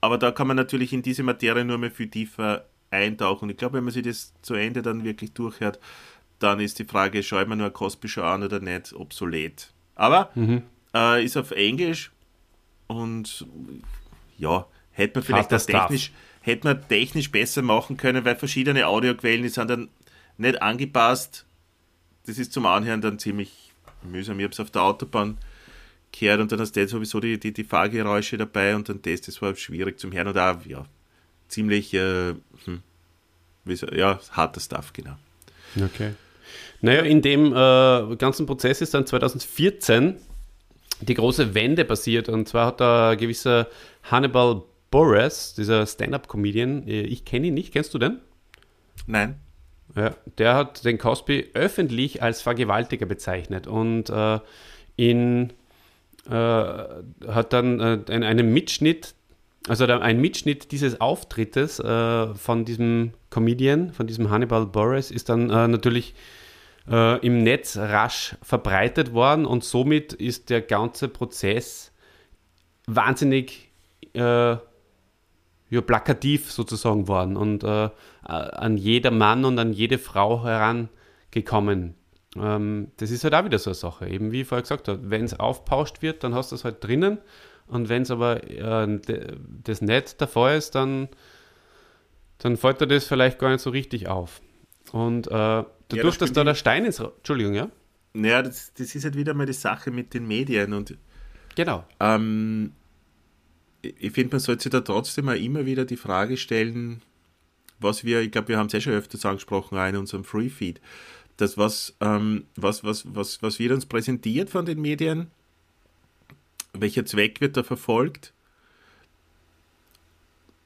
aber da kann man natürlich in diese Materie nur mehr viel tiefer eintauchen. Ich glaube, wenn man sich das zu Ende dann wirklich durchhört, dann ist die Frage, schaut man nur Cosby schon an oder nicht, obsolet. Aber mhm. äh, ist auf Englisch und ja, hätte man vielleicht das technisch, hätte man technisch besser machen können, weil verschiedene Audioquellen, die sind dann nicht angepasst. Das ist zum Anhören dann ziemlich mühsam. Ich habe es auf der Autobahn gehört und dann hast du sowieso die, die, die Fahrgeräusche dabei und dann das, das war schwierig zum Hören und auch, ja, ziemlich, äh, hm, ja, harter Stuff, genau. Okay. Naja, in dem äh, ganzen Prozess ist dann 2014 die große Wende passiert. Und zwar hat da ein gewisser Hannibal Buress, dieser Stand-up-Comedian, äh, ich kenne ihn nicht, kennst du den? Nein. Ja, der hat den Cosby öffentlich als Vergewaltiger bezeichnet und äh, in, äh, hat dann äh, einen Mitschnitt, also ein Mitschnitt dieses Auftrittes äh, von diesem Comedian, von diesem Hannibal Buress, ist dann äh, natürlich äh, im Netz rasch verbreitet worden und somit ist der ganze Prozess wahnsinnig äh, ja, plakativ sozusagen worden und äh, an jeder Mann und an jede Frau herangekommen. Ähm, das ist halt auch wieder so eine Sache, eben wie ich vorher gesagt habe, wenn es aufpauscht wird, dann hast du es halt drinnen und wenn es aber äh, das nicht der Fall ist, dann, dann fällt dir das vielleicht gar nicht so richtig auf. Und äh, Dadurch, ja, dass da der Stein ins. Entschuldigung, ja? Naja, das, das ist halt wieder mal die Sache mit den Medien und. Genau. Ähm, ich finde, man sollte sich da trotzdem auch immer wieder die Frage stellen, was wir, ich glaube, wir haben es ja schon öfters angesprochen, auch in unserem Free Feed, dass was, ähm, was, was, was, was wird uns präsentiert von den Medien, welcher Zweck wird da verfolgt,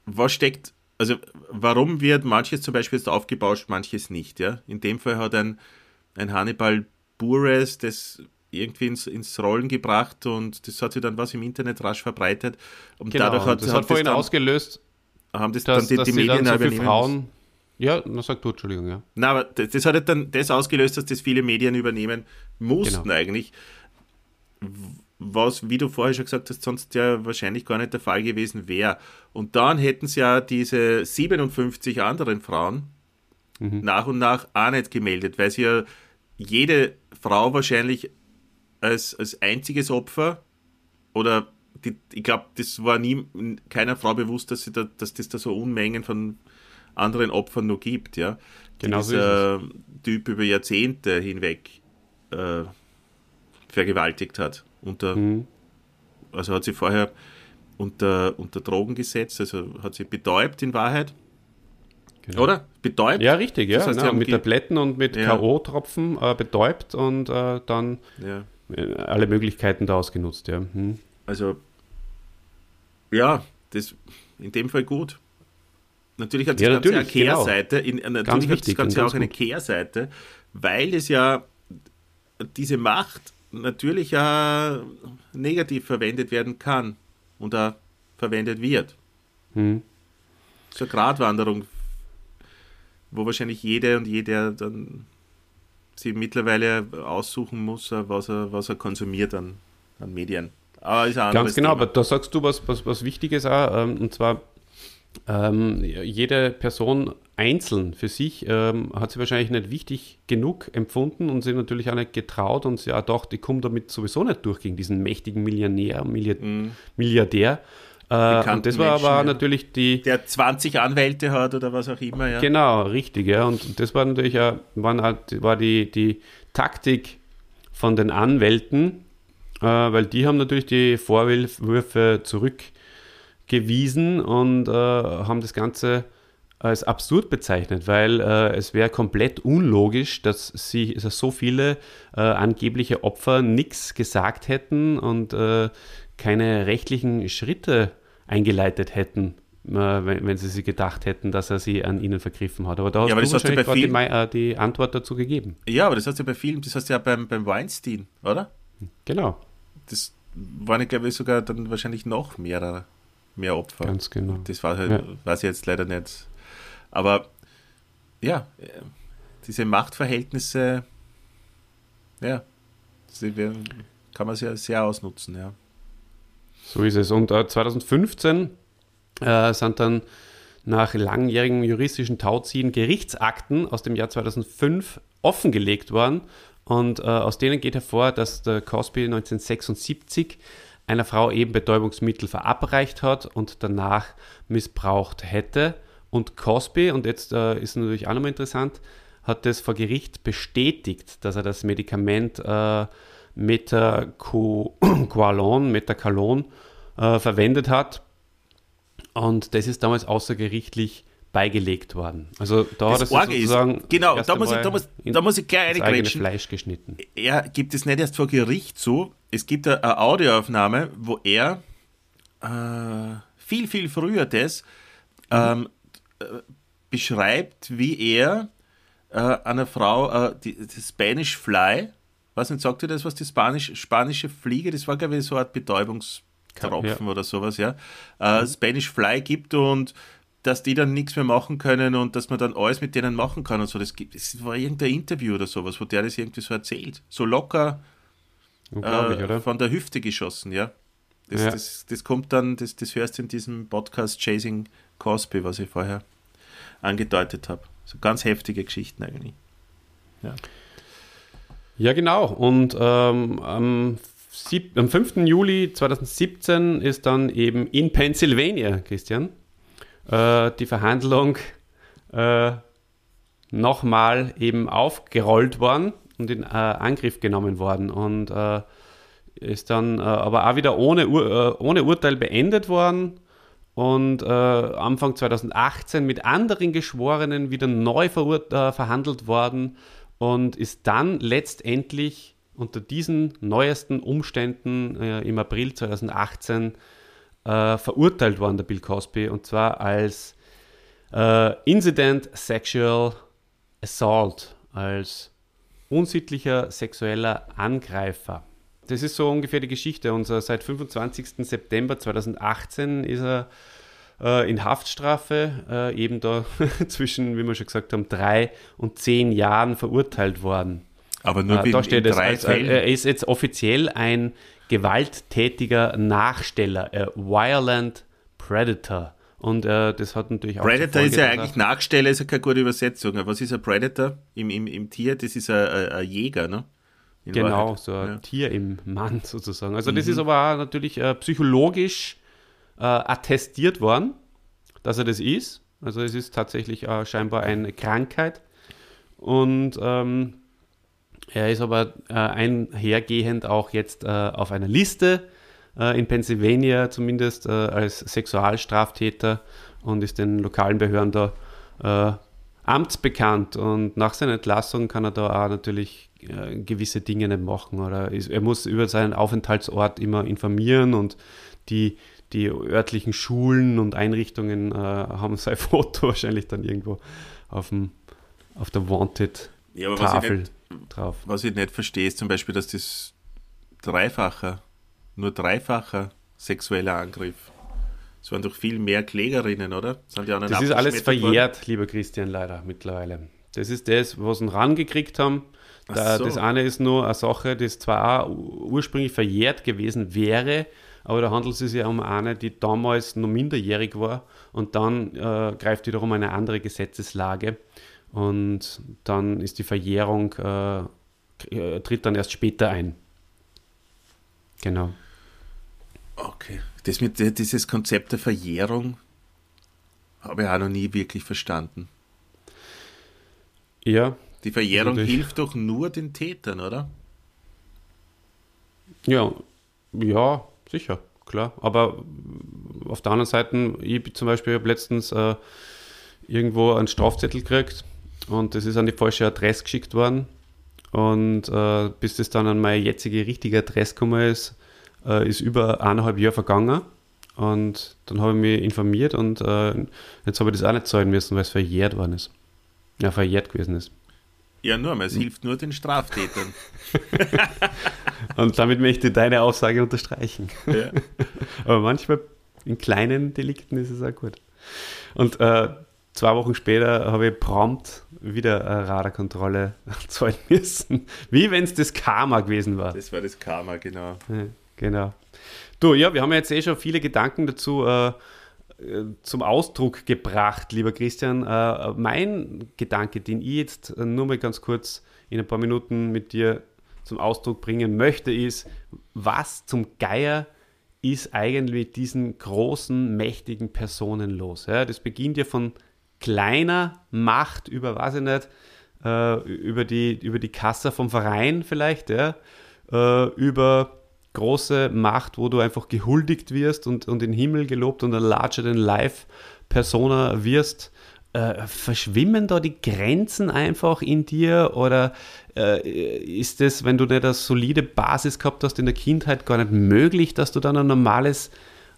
was steckt also warum wird manches zum Beispiel jetzt aufgebauscht, manches nicht, ja? In dem Fall hat ein, ein Hannibal Bures das irgendwie ins, ins Rollen gebracht und das hat sich dann was im Internet rasch verbreitet. Und genau, dadurch hat, das hat vorhin dann, ausgelöst, haben das dass, dann die, die Medien dann so Frauen ja, na sag du, Entschuldigung, ja. Na, aber das, das hat dann das ausgelöst, dass das viele Medien übernehmen mussten genau. eigentlich was, wie du vorher schon gesagt hast, sonst ja wahrscheinlich gar nicht der Fall gewesen wäre. Und dann hätten sie ja diese 57 anderen Frauen mhm. nach und nach auch nicht gemeldet, weil sie ja jede Frau wahrscheinlich als, als einziges Opfer oder die, ich glaube, das war nie keiner Frau bewusst, dass, sie da, dass das da so Unmengen von anderen Opfern noch gibt, ja. Genau dieser so Typ über Jahrzehnte hinweg äh, vergewaltigt hat. Unter, mhm. Also hat sie vorher unter, unter Drogen gesetzt, also hat sie betäubt in Wahrheit. Genau. Oder? Betäubt? Ja, richtig, ja. Das heißt, ja mit Tabletten und mit ja. K.O.-Tropfen äh, betäubt und äh, dann ja. Äh, alle Möglichkeiten da ausgenutzt, ja. Hm. Also, ja, das in dem Fall gut. Natürlich hat das Ja, Ganze eine natürlich, genau. Kehrseite. In, natürlich hat das Ganze und auch ganz eine gut. Kehrseite, weil es ja diese Macht natürlich ja negativ verwendet werden kann und auch verwendet wird. Hm. So eine Gratwanderung, wo wahrscheinlich jede und jeder dann sich mittlerweile aussuchen muss, was er, was er konsumiert an, an Medien. Aber ist ein Ganz genau, Thema. aber da sagst du was, was, was Wichtiges auch, ähm, und zwar ähm, jede Person einzeln für sich ähm, hat sie wahrscheinlich nicht wichtig genug empfunden und sie natürlich auch nicht getraut und sie auch gedacht, ich komme damit sowieso nicht durch gegen diesen mächtigen Millionär, Milliard, Milliardär. Äh, und das war Menschen, aber ja. natürlich die, Der 20 Anwälte hat oder was auch immer, ja. Genau, richtig, ja. Und das war natürlich auch, waren halt, war die, die Taktik von den Anwälten, äh, weil die haben natürlich die Vorwürfe zurückgewiesen und äh, haben das Ganze als absurd bezeichnet, weil äh, es wäre komplett unlogisch, dass sie dass so viele äh, angebliche Opfer nichts gesagt hätten und äh, keine rechtlichen Schritte eingeleitet hätten, äh, wenn, wenn sie sich gedacht hätten, dass er sie an ihnen vergriffen hat. Aber da hast aber du gerade die, vielen- Mei- äh, die Antwort dazu gegeben. Ja, aber das hast du ja bei vielen, das hast du ja beim, beim Weinstein, oder? Genau, Das waren, ja, glaube ich, sogar dann wahrscheinlich noch mehrere, mehr Opfer. ganz genau. Das war halt, Ja. weiß ich jetzt leider nicht. Aber ja, diese Machtverhältnisse, ja, sie werden, kann man sehr, sehr ausnutzen, ja. So ist es. Und äh, 2015 äh, sind dann nach langjährigem juristischen Tauziehen Gerichtsakten aus dem Jahr 2005 offengelegt worden. Und äh, aus denen geht hervor, dass der Cosby 1976 einer Frau eben Betäubungsmittel verabreicht hat und danach missbraucht hätte. Und Cosby, und jetzt äh, ist natürlich auch nochmal interessant, hat das vor Gericht bestätigt, dass er das Medikament äh, Metaqualon, Metacalon äh, verwendet hat. Und das ist damals außergerichtlich beigelegt worden. Also da hat Das sich Orge ist, sozusagen genau, da muss, ich, da, muss, da muss ich gleich das reingrätschen. Fleisch geschnitten. er gibt es nicht erst vor Gericht so. Es gibt eine Audioaufnahme, wo er äh, viel, viel früher das ähm, äh, beschreibt, wie er äh, einer Frau äh, die, das Spanish Fly, was nicht, sagt ihr das, was die Spanisch, spanische Fliege, das war, glaube ich, so eine Art Betäubungstropfen Ja. oder sowas, ja, äh, Spanish Fly gibt und dass die dann nichts mehr machen können und dass man dann alles mit denen machen kann und so. Das, gibt, das war irgendein Interview oder sowas, wo der das irgendwie so erzählt. So locker äh, von der Hüfte geschossen, ja. Das, Ja. das, das kommt dann, das, das hörst du in diesem Podcast Chasing Cosby, was ich vorher angedeutet habe. So ganz heftige Geschichten eigentlich. Ja, genau. Und ähm, am, am 5. Juli 2017 ist dann eben in Pennsylvania, Christian, äh, die Verhandlung äh, nochmal eben aufgerollt worden und in äh, Angriff genommen worden. Und äh, ist dann äh, aber auch wieder ohne, Ur äh, ohne Urteil beendet worden und äh, Anfang 2018 mit anderen Geschworenen wieder neu äh, verhandelt worden und ist dann letztendlich unter diesen neuesten Umständen äh, im April 2018 äh, verurteilt worden, der Bill Cosby, und zwar als äh, Incident Sexual Assault, als unsittlicher sexueller Angreifer. Das ist so ungefähr die Geschichte. Und so seit 25. September 2018 ist er äh, in Haftstrafe äh, eben da [laughs] zwischen, wie wir schon gesagt haben, drei und zehn Jahren verurteilt worden. Aber nur Äh, da steht in es, drei als, äh, er ist jetzt offiziell ein gewalttätiger Nachsteller, äh, Violent Predator. Und äh, das hat natürlich auch. Predator ist ja eigentlich Nachsteller, ist ja keine gute Übersetzung. Was ist ein Predator im, im, im Tier? Das ist ein, ein, ein Jäger, ne? In Genau, Wahrheit. so ein Ja. Tier im Mann sozusagen. Also Mhm. das ist aber auch natürlich äh, psychologisch äh, attestiert worden, dass er das ist. Also es ist tatsächlich äh, scheinbar eine Krankheit. Und ähm, er ist aber äh, einhergehend auch jetzt äh, auf einer Liste äh, in Pennsylvania zumindest äh, als Sexualstraftäter und ist den lokalen Behörden da äh, amtsbekannt. Und nach seiner Entlassung kann er da auch natürlich äh, gewisse Dinge nicht machen. Oder ist, er muss über seinen Aufenthaltsort immer informieren und die, die örtlichen Schulen und Einrichtungen haben sein [laughs] Foto wahrscheinlich dann irgendwo auf, dem, auf der Wanted-Tafel ja, drauf. Was ich nicht verstehe, ist zum Beispiel, dass das dreifacher, nur dreifacher sexueller Angriff. Es waren doch viel mehr Klägerinnen, oder? Sind die das ist alles verjährt, worden? lieber Christian, leider mittlerweile. Das ist das, was sie rangekriegt haben. Da, so. Das eine ist nur eine Sache, das zwar auch ursprünglich verjährt gewesen wäre, aber da handelt es sich ja um eine, die damals noch minderjährig war und dann äh, greift wiederum eine andere Gesetzeslage und dann ist die Verjährung, äh, äh tritt dann erst später ein. Genau. Okay. Das mit dieses Konzept der Verjährung habe ich auch noch nie wirklich verstanden. Ja. Die Verjährung hilft doch nur den Tätern, oder? Ja, ja, sicher, klar. Aber auf der anderen Seite, ich zum Beispiel habe letztens äh, irgendwo einen Strafzettel gekriegt und das ist an die falsche Adresse geschickt worden. Und äh, bis das dann an meine jetzige richtige Adresse gekommen ist, äh, ist über eineinhalb Jahre vergangen. Und dann habe ich mich informiert und äh, jetzt habe ich das auch nicht zahlen müssen, weil es verjährt worden ist. Ja, verjährt gewesen ist. Ja, nur, es hilft nur den Straftätern. [laughs] und damit möchte ich deine Aussage unterstreichen. Ja. [laughs] Aber manchmal in kleinen Delikten ist es auch gut. Und äh, zwei Wochen später habe ich prompt wieder eine Radarkontrolle [laughs] zahlen müssen. Wie wenn es das Karma gewesen war. Das war das Karma, genau. Ja. Genau. Du, ja, wir haben jetzt eh schon viele Gedanken dazu äh, äh, zum Ausdruck gebracht, lieber Christian. Äh, mein Gedanke, den ich jetzt nur mal ganz kurz in ein paar Minuten mit dir zum Ausdruck bringen möchte, ist, was zum Geier ist eigentlich mit diesen großen, mächtigen Personen los? Ja, das beginnt ja von kleiner Macht über, weiß ich nicht, äh, über, die, über die Kasse vom Verein vielleicht, ja, äh, über große Macht, wo du einfach gehuldigt wirst und, und in Himmel gelobt und ein larger than life Persona wirst, äh, verschwimmen da die Grenzen einfach in dir oder äh, ist es, wenn du nicht eine solide Basis gehabt hast in der Kindheit, gar nicht möglich, dass du dann ein normales,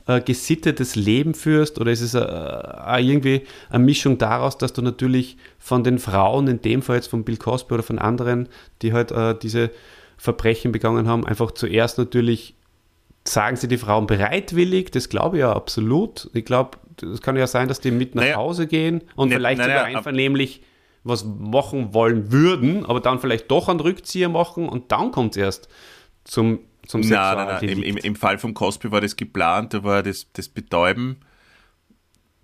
äh, gesittetes Leben führst? Oder ist es äh, irgendwie eine Mischung daraus, dass du natürlich von den Frauen, in dem Fall jetzt von Bill Cosby oder von anderen, die halt äh, diese Verbrechen begangen haben, einfach zuerst natürlich sagen sie die Frauen bereitwillig, das glaube ich ja absolut. Ich glaube, es kann ja sein, dass die mit nach naja, Hause gehen und ne, vielleicht naja, sogar einvernehmlich was machen wollen würden, aber dann vielleicht doch einen Rückzieher machen und dann kommt es erst zum, zum nein, nein, nein. Im, im, Im, Fall von Cosby war das geplant, da war das, das Betäuben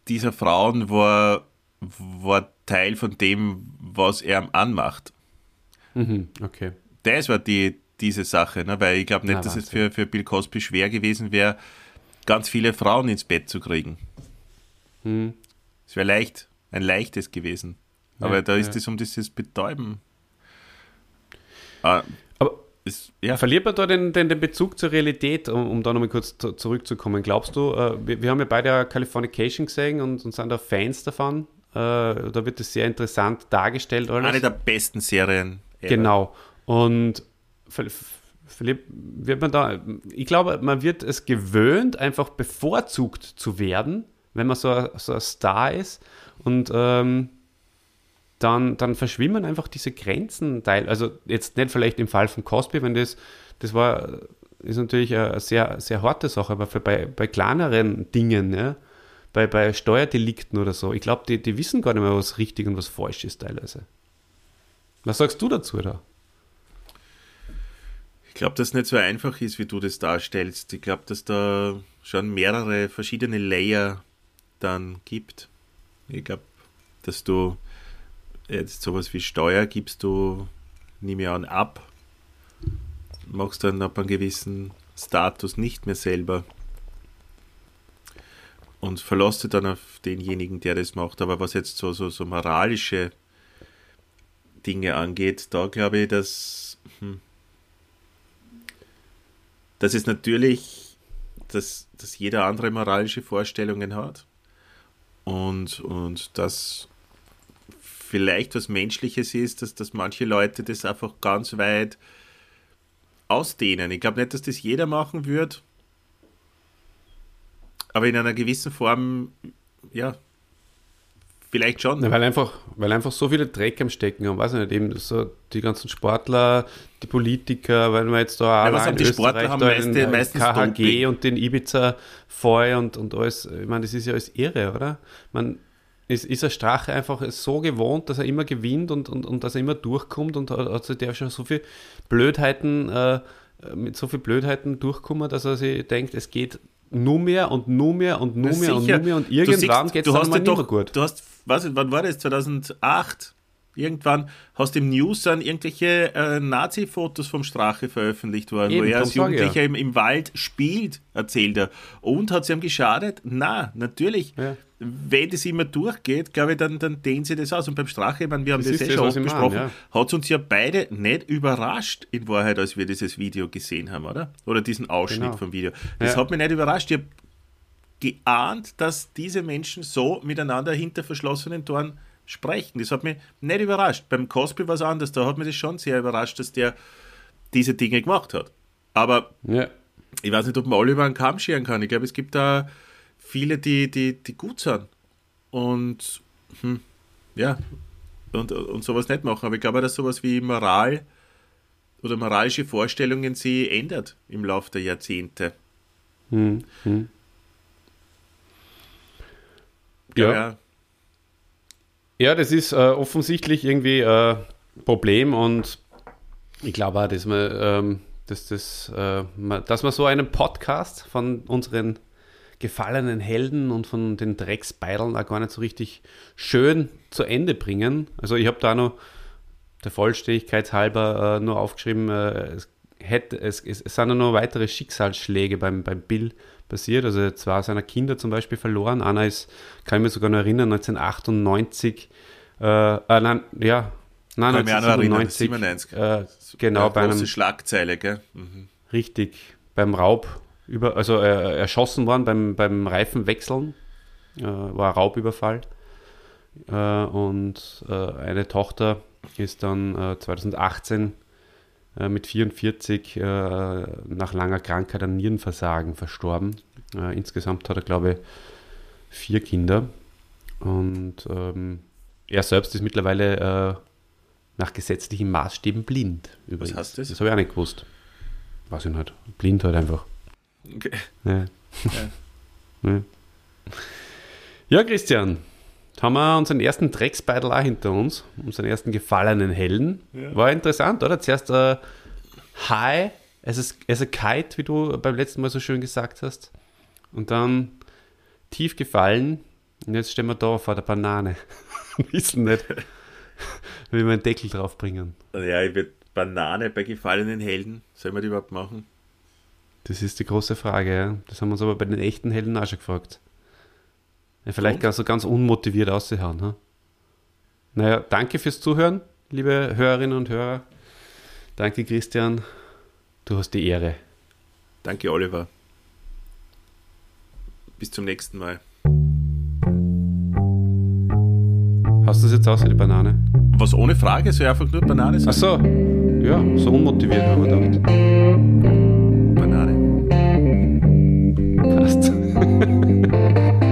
dieser Frauen war, war Teil von dem, was er anmacht. Mhm, okay das war die, diese Sache, ne? weil ich glaube nicht, ja, dass es für, für Bill Cosby schwer gewesen wäre, ganz viele Frauen ins Bett zu kriegen. Hm. Es wäre leicht, ein leichtes gewesen. Aber ja, da ist es um dieses Betäuben. Ah, Aber ist, ja. verliert man da den, den, den Bezug zur Realität, um, um da nochmal kurz zu, zurückzukommen? Glaubst du, äh, wir, wir, haben ja beide Californication gesehen und, und sind da Fans davon. Äh, da wird es sehr interessant dargestellt. Alles. Eine der besten Serien. Ever. Genau. Und Philipp, wird man da, ich glaube, man wird es gewöhnt, einfach bevorzugt zu werden, wenn man so, so ein Star ist. Und ähm, dann, dann verschwimmen einfach diese Grenzen. Teil, also jetzt nicht vielleicht im Fall von Cosby, wenn das, das war, ist natürlich eine sehr, sehr harte Sache, aber bei, bei kleineren Dingen, ja, bei, bei Steuerdelikten oder so, ich glaube, die, die wissen gar nicht mehr, was richtig und was falsch ist teilweise. Was sagst du dazu da? Ich glaube, dass es nicht so einfach ist, wie du das darstellst. Ich glaube, dass da schon mehrere verschiedene Layer dann gibt. Ich glaube, dass du jetzt sowas wie Steuer gibst du, nehme ich an, ab. Machst dann ab einem gewissen Status nicht mehr selber. Und verlässt dann auf denjenigen, der das macht. Aber was jetzt so, so, so moralische Dinge angeht, da glaube ich, dass. Hm, das ist natürlich, dass, dass jeder andere moralische Vorstellungen hat und, und dass vielleicht was Menschliches ist, dass, dass manche Leute das einfach ganz weit ausdehnen. Ich glaube nicht, dass das jeder machen wird, aber in einer gewissen Form, ja, vielleicht schon. Ja, weil, einfach, weil einfach so viele Dreck am Stecken haben, weiß ich nicht, eben so die ganzen Sportler, die Politiker, weil wir jetzt da ja, was haben die Sportler haben meiste, den meistens KHG Doping. und den Ibiza Foy und, und alles, ich meine, das ist ja alles irre, oder? Man ist, ist der Strache einfach so gewohnt, dass er immer gewinnt und, und, und dass er immer durchkommt und hat sich der schon so viel Blödheiten, äh, mit so viel Blödheiten durchkommen, dass er sich denkt, es geht nur mehr und nur mehr und nur mehr und nur mehr und irgendwann geht es dann hast mal nicht mehr gut. Du hast, was, wann war das? 2008? Irgendwann hast du im News dann irgendwelche äh, Nazi-Fotos vom Strache veröffentlicht worden, Eben, wo er als ich ja. Jugendlicher im, im Wald spielt, erzählt er. Und hat sie ihm geschadet? Na, natürlich. Ja. Wenn das immer durchgeht, glaube ich, dann, dann dehnen sie das aus. Und beim Strache, ich meine, wir haben Das das, eh das, schon was oft besprochen, hat es uns ja beide nicht überrascht, in Wahrheit, als wir dieses Video gesehen haben, oder? Oder diesen Ausschnitt Genau. vom Video. Das Ja. hat mich nicht überrascht. Ich habe geahnt, dass diese Menschen so miteinander hinter verschlossenen Toren sprechen. Das hat mich nicht überrascht. Beim Cosby war es anders. Da hat mich das schon sehr überrascht, dass der diese Dinge gemacht hat. Aber Ja. ich weiß nicht, ob man alle über einen Kamm scheren kann. Ich glaube, es gibt da viele, die, die, die gut sind. Und hm, ja, und, und sowas nicht machen. Aber ich glaube, dass sowas wie Moral oder moralische Vorstellungen sie ändert im Laufe der Jahrzehnte. Hm, hm. Ja. Ja. Ja, das ist äh, offensichtlich irgendwie ein Problem und ich glaube auch, dass man, ähm, dass, das, äh, man, dass man so einen Podcast von unseren gefallenen Helden und von den Drecksbeideln auch gar nicht so richtig schön zu Ende bringen. Also ich habe da noch der Vollständigkeit halber äh, nur aufgeschrieben, äh, es, hätte, es, es, es sind noch weitere Schicksalsschläge beim, beim Bill passiert. Also zwei seiner Kinder zum Beispiel verloren. Einer ist, kann ich mir sogar noch erinnern, 1998, äh, äh, nein, ja, nein, Kann mich auch noch erinnern, 1997, 97. äh, genau, Eine bei einem, Schlagzeile, gell? Mhm. richtig, beim Raub, über, also äh, erschossen worden beim, beim Reifenwechseln, äh, war ein Raubüberfall. Äh, und äh, eine Tochter ist dann äh, 2018 äh, mit 44 äh, nach langer Krankheit an Nierenversagen verstorben. Äh, insgesamt hat er, glaube ich, vier Kinder. Und ähm, er selbst ist mittlerweile äh, nach gesetzlichen Maßstäben blind. Übrigens. heißt das? Das habe ich auch nicht gewusst. Weiß ich nicht. Blind halt einfach. Okay. Ja. ja. [laughs] ja, Christian. Jetzt haben wir unseren ersten Drecksbeitel auch hinter uns, unseren ersten gefallenen Helden. Ja. War interessant, oder? Zuerst äh, High a, as a Kite, wie du beim letzten Mal so schön gesagt hast. Und dann tief gefallen. Und jetzt stehen wir da vor der Banane. [laughs] Wissen nicht, wie wir einen Deckel draufbringen. Ja, ich würde Banane bei gefallenen Helden. Sollen wir die überhaupt machen? Das ist die große Frage, ja. Das haben wir uns aber bei den echten Helden auch schon gefragt. Ja, vielleicht Und? ganz unmotiviert aussehen. Ne? Naja, danke fürs Zuhören, liebe Hörerinnen und Hörer. Danke, Christian. Du hast die Ehre. Danke, Oliver. Bis zum nächsten Mal. Hast du das jetzt aus wie die Banane? Was ohne Frage, so einfach nur Banane sein? Ach so, ja, so unmotiviert haben wir gedacht. Banane. Passt. [laughs]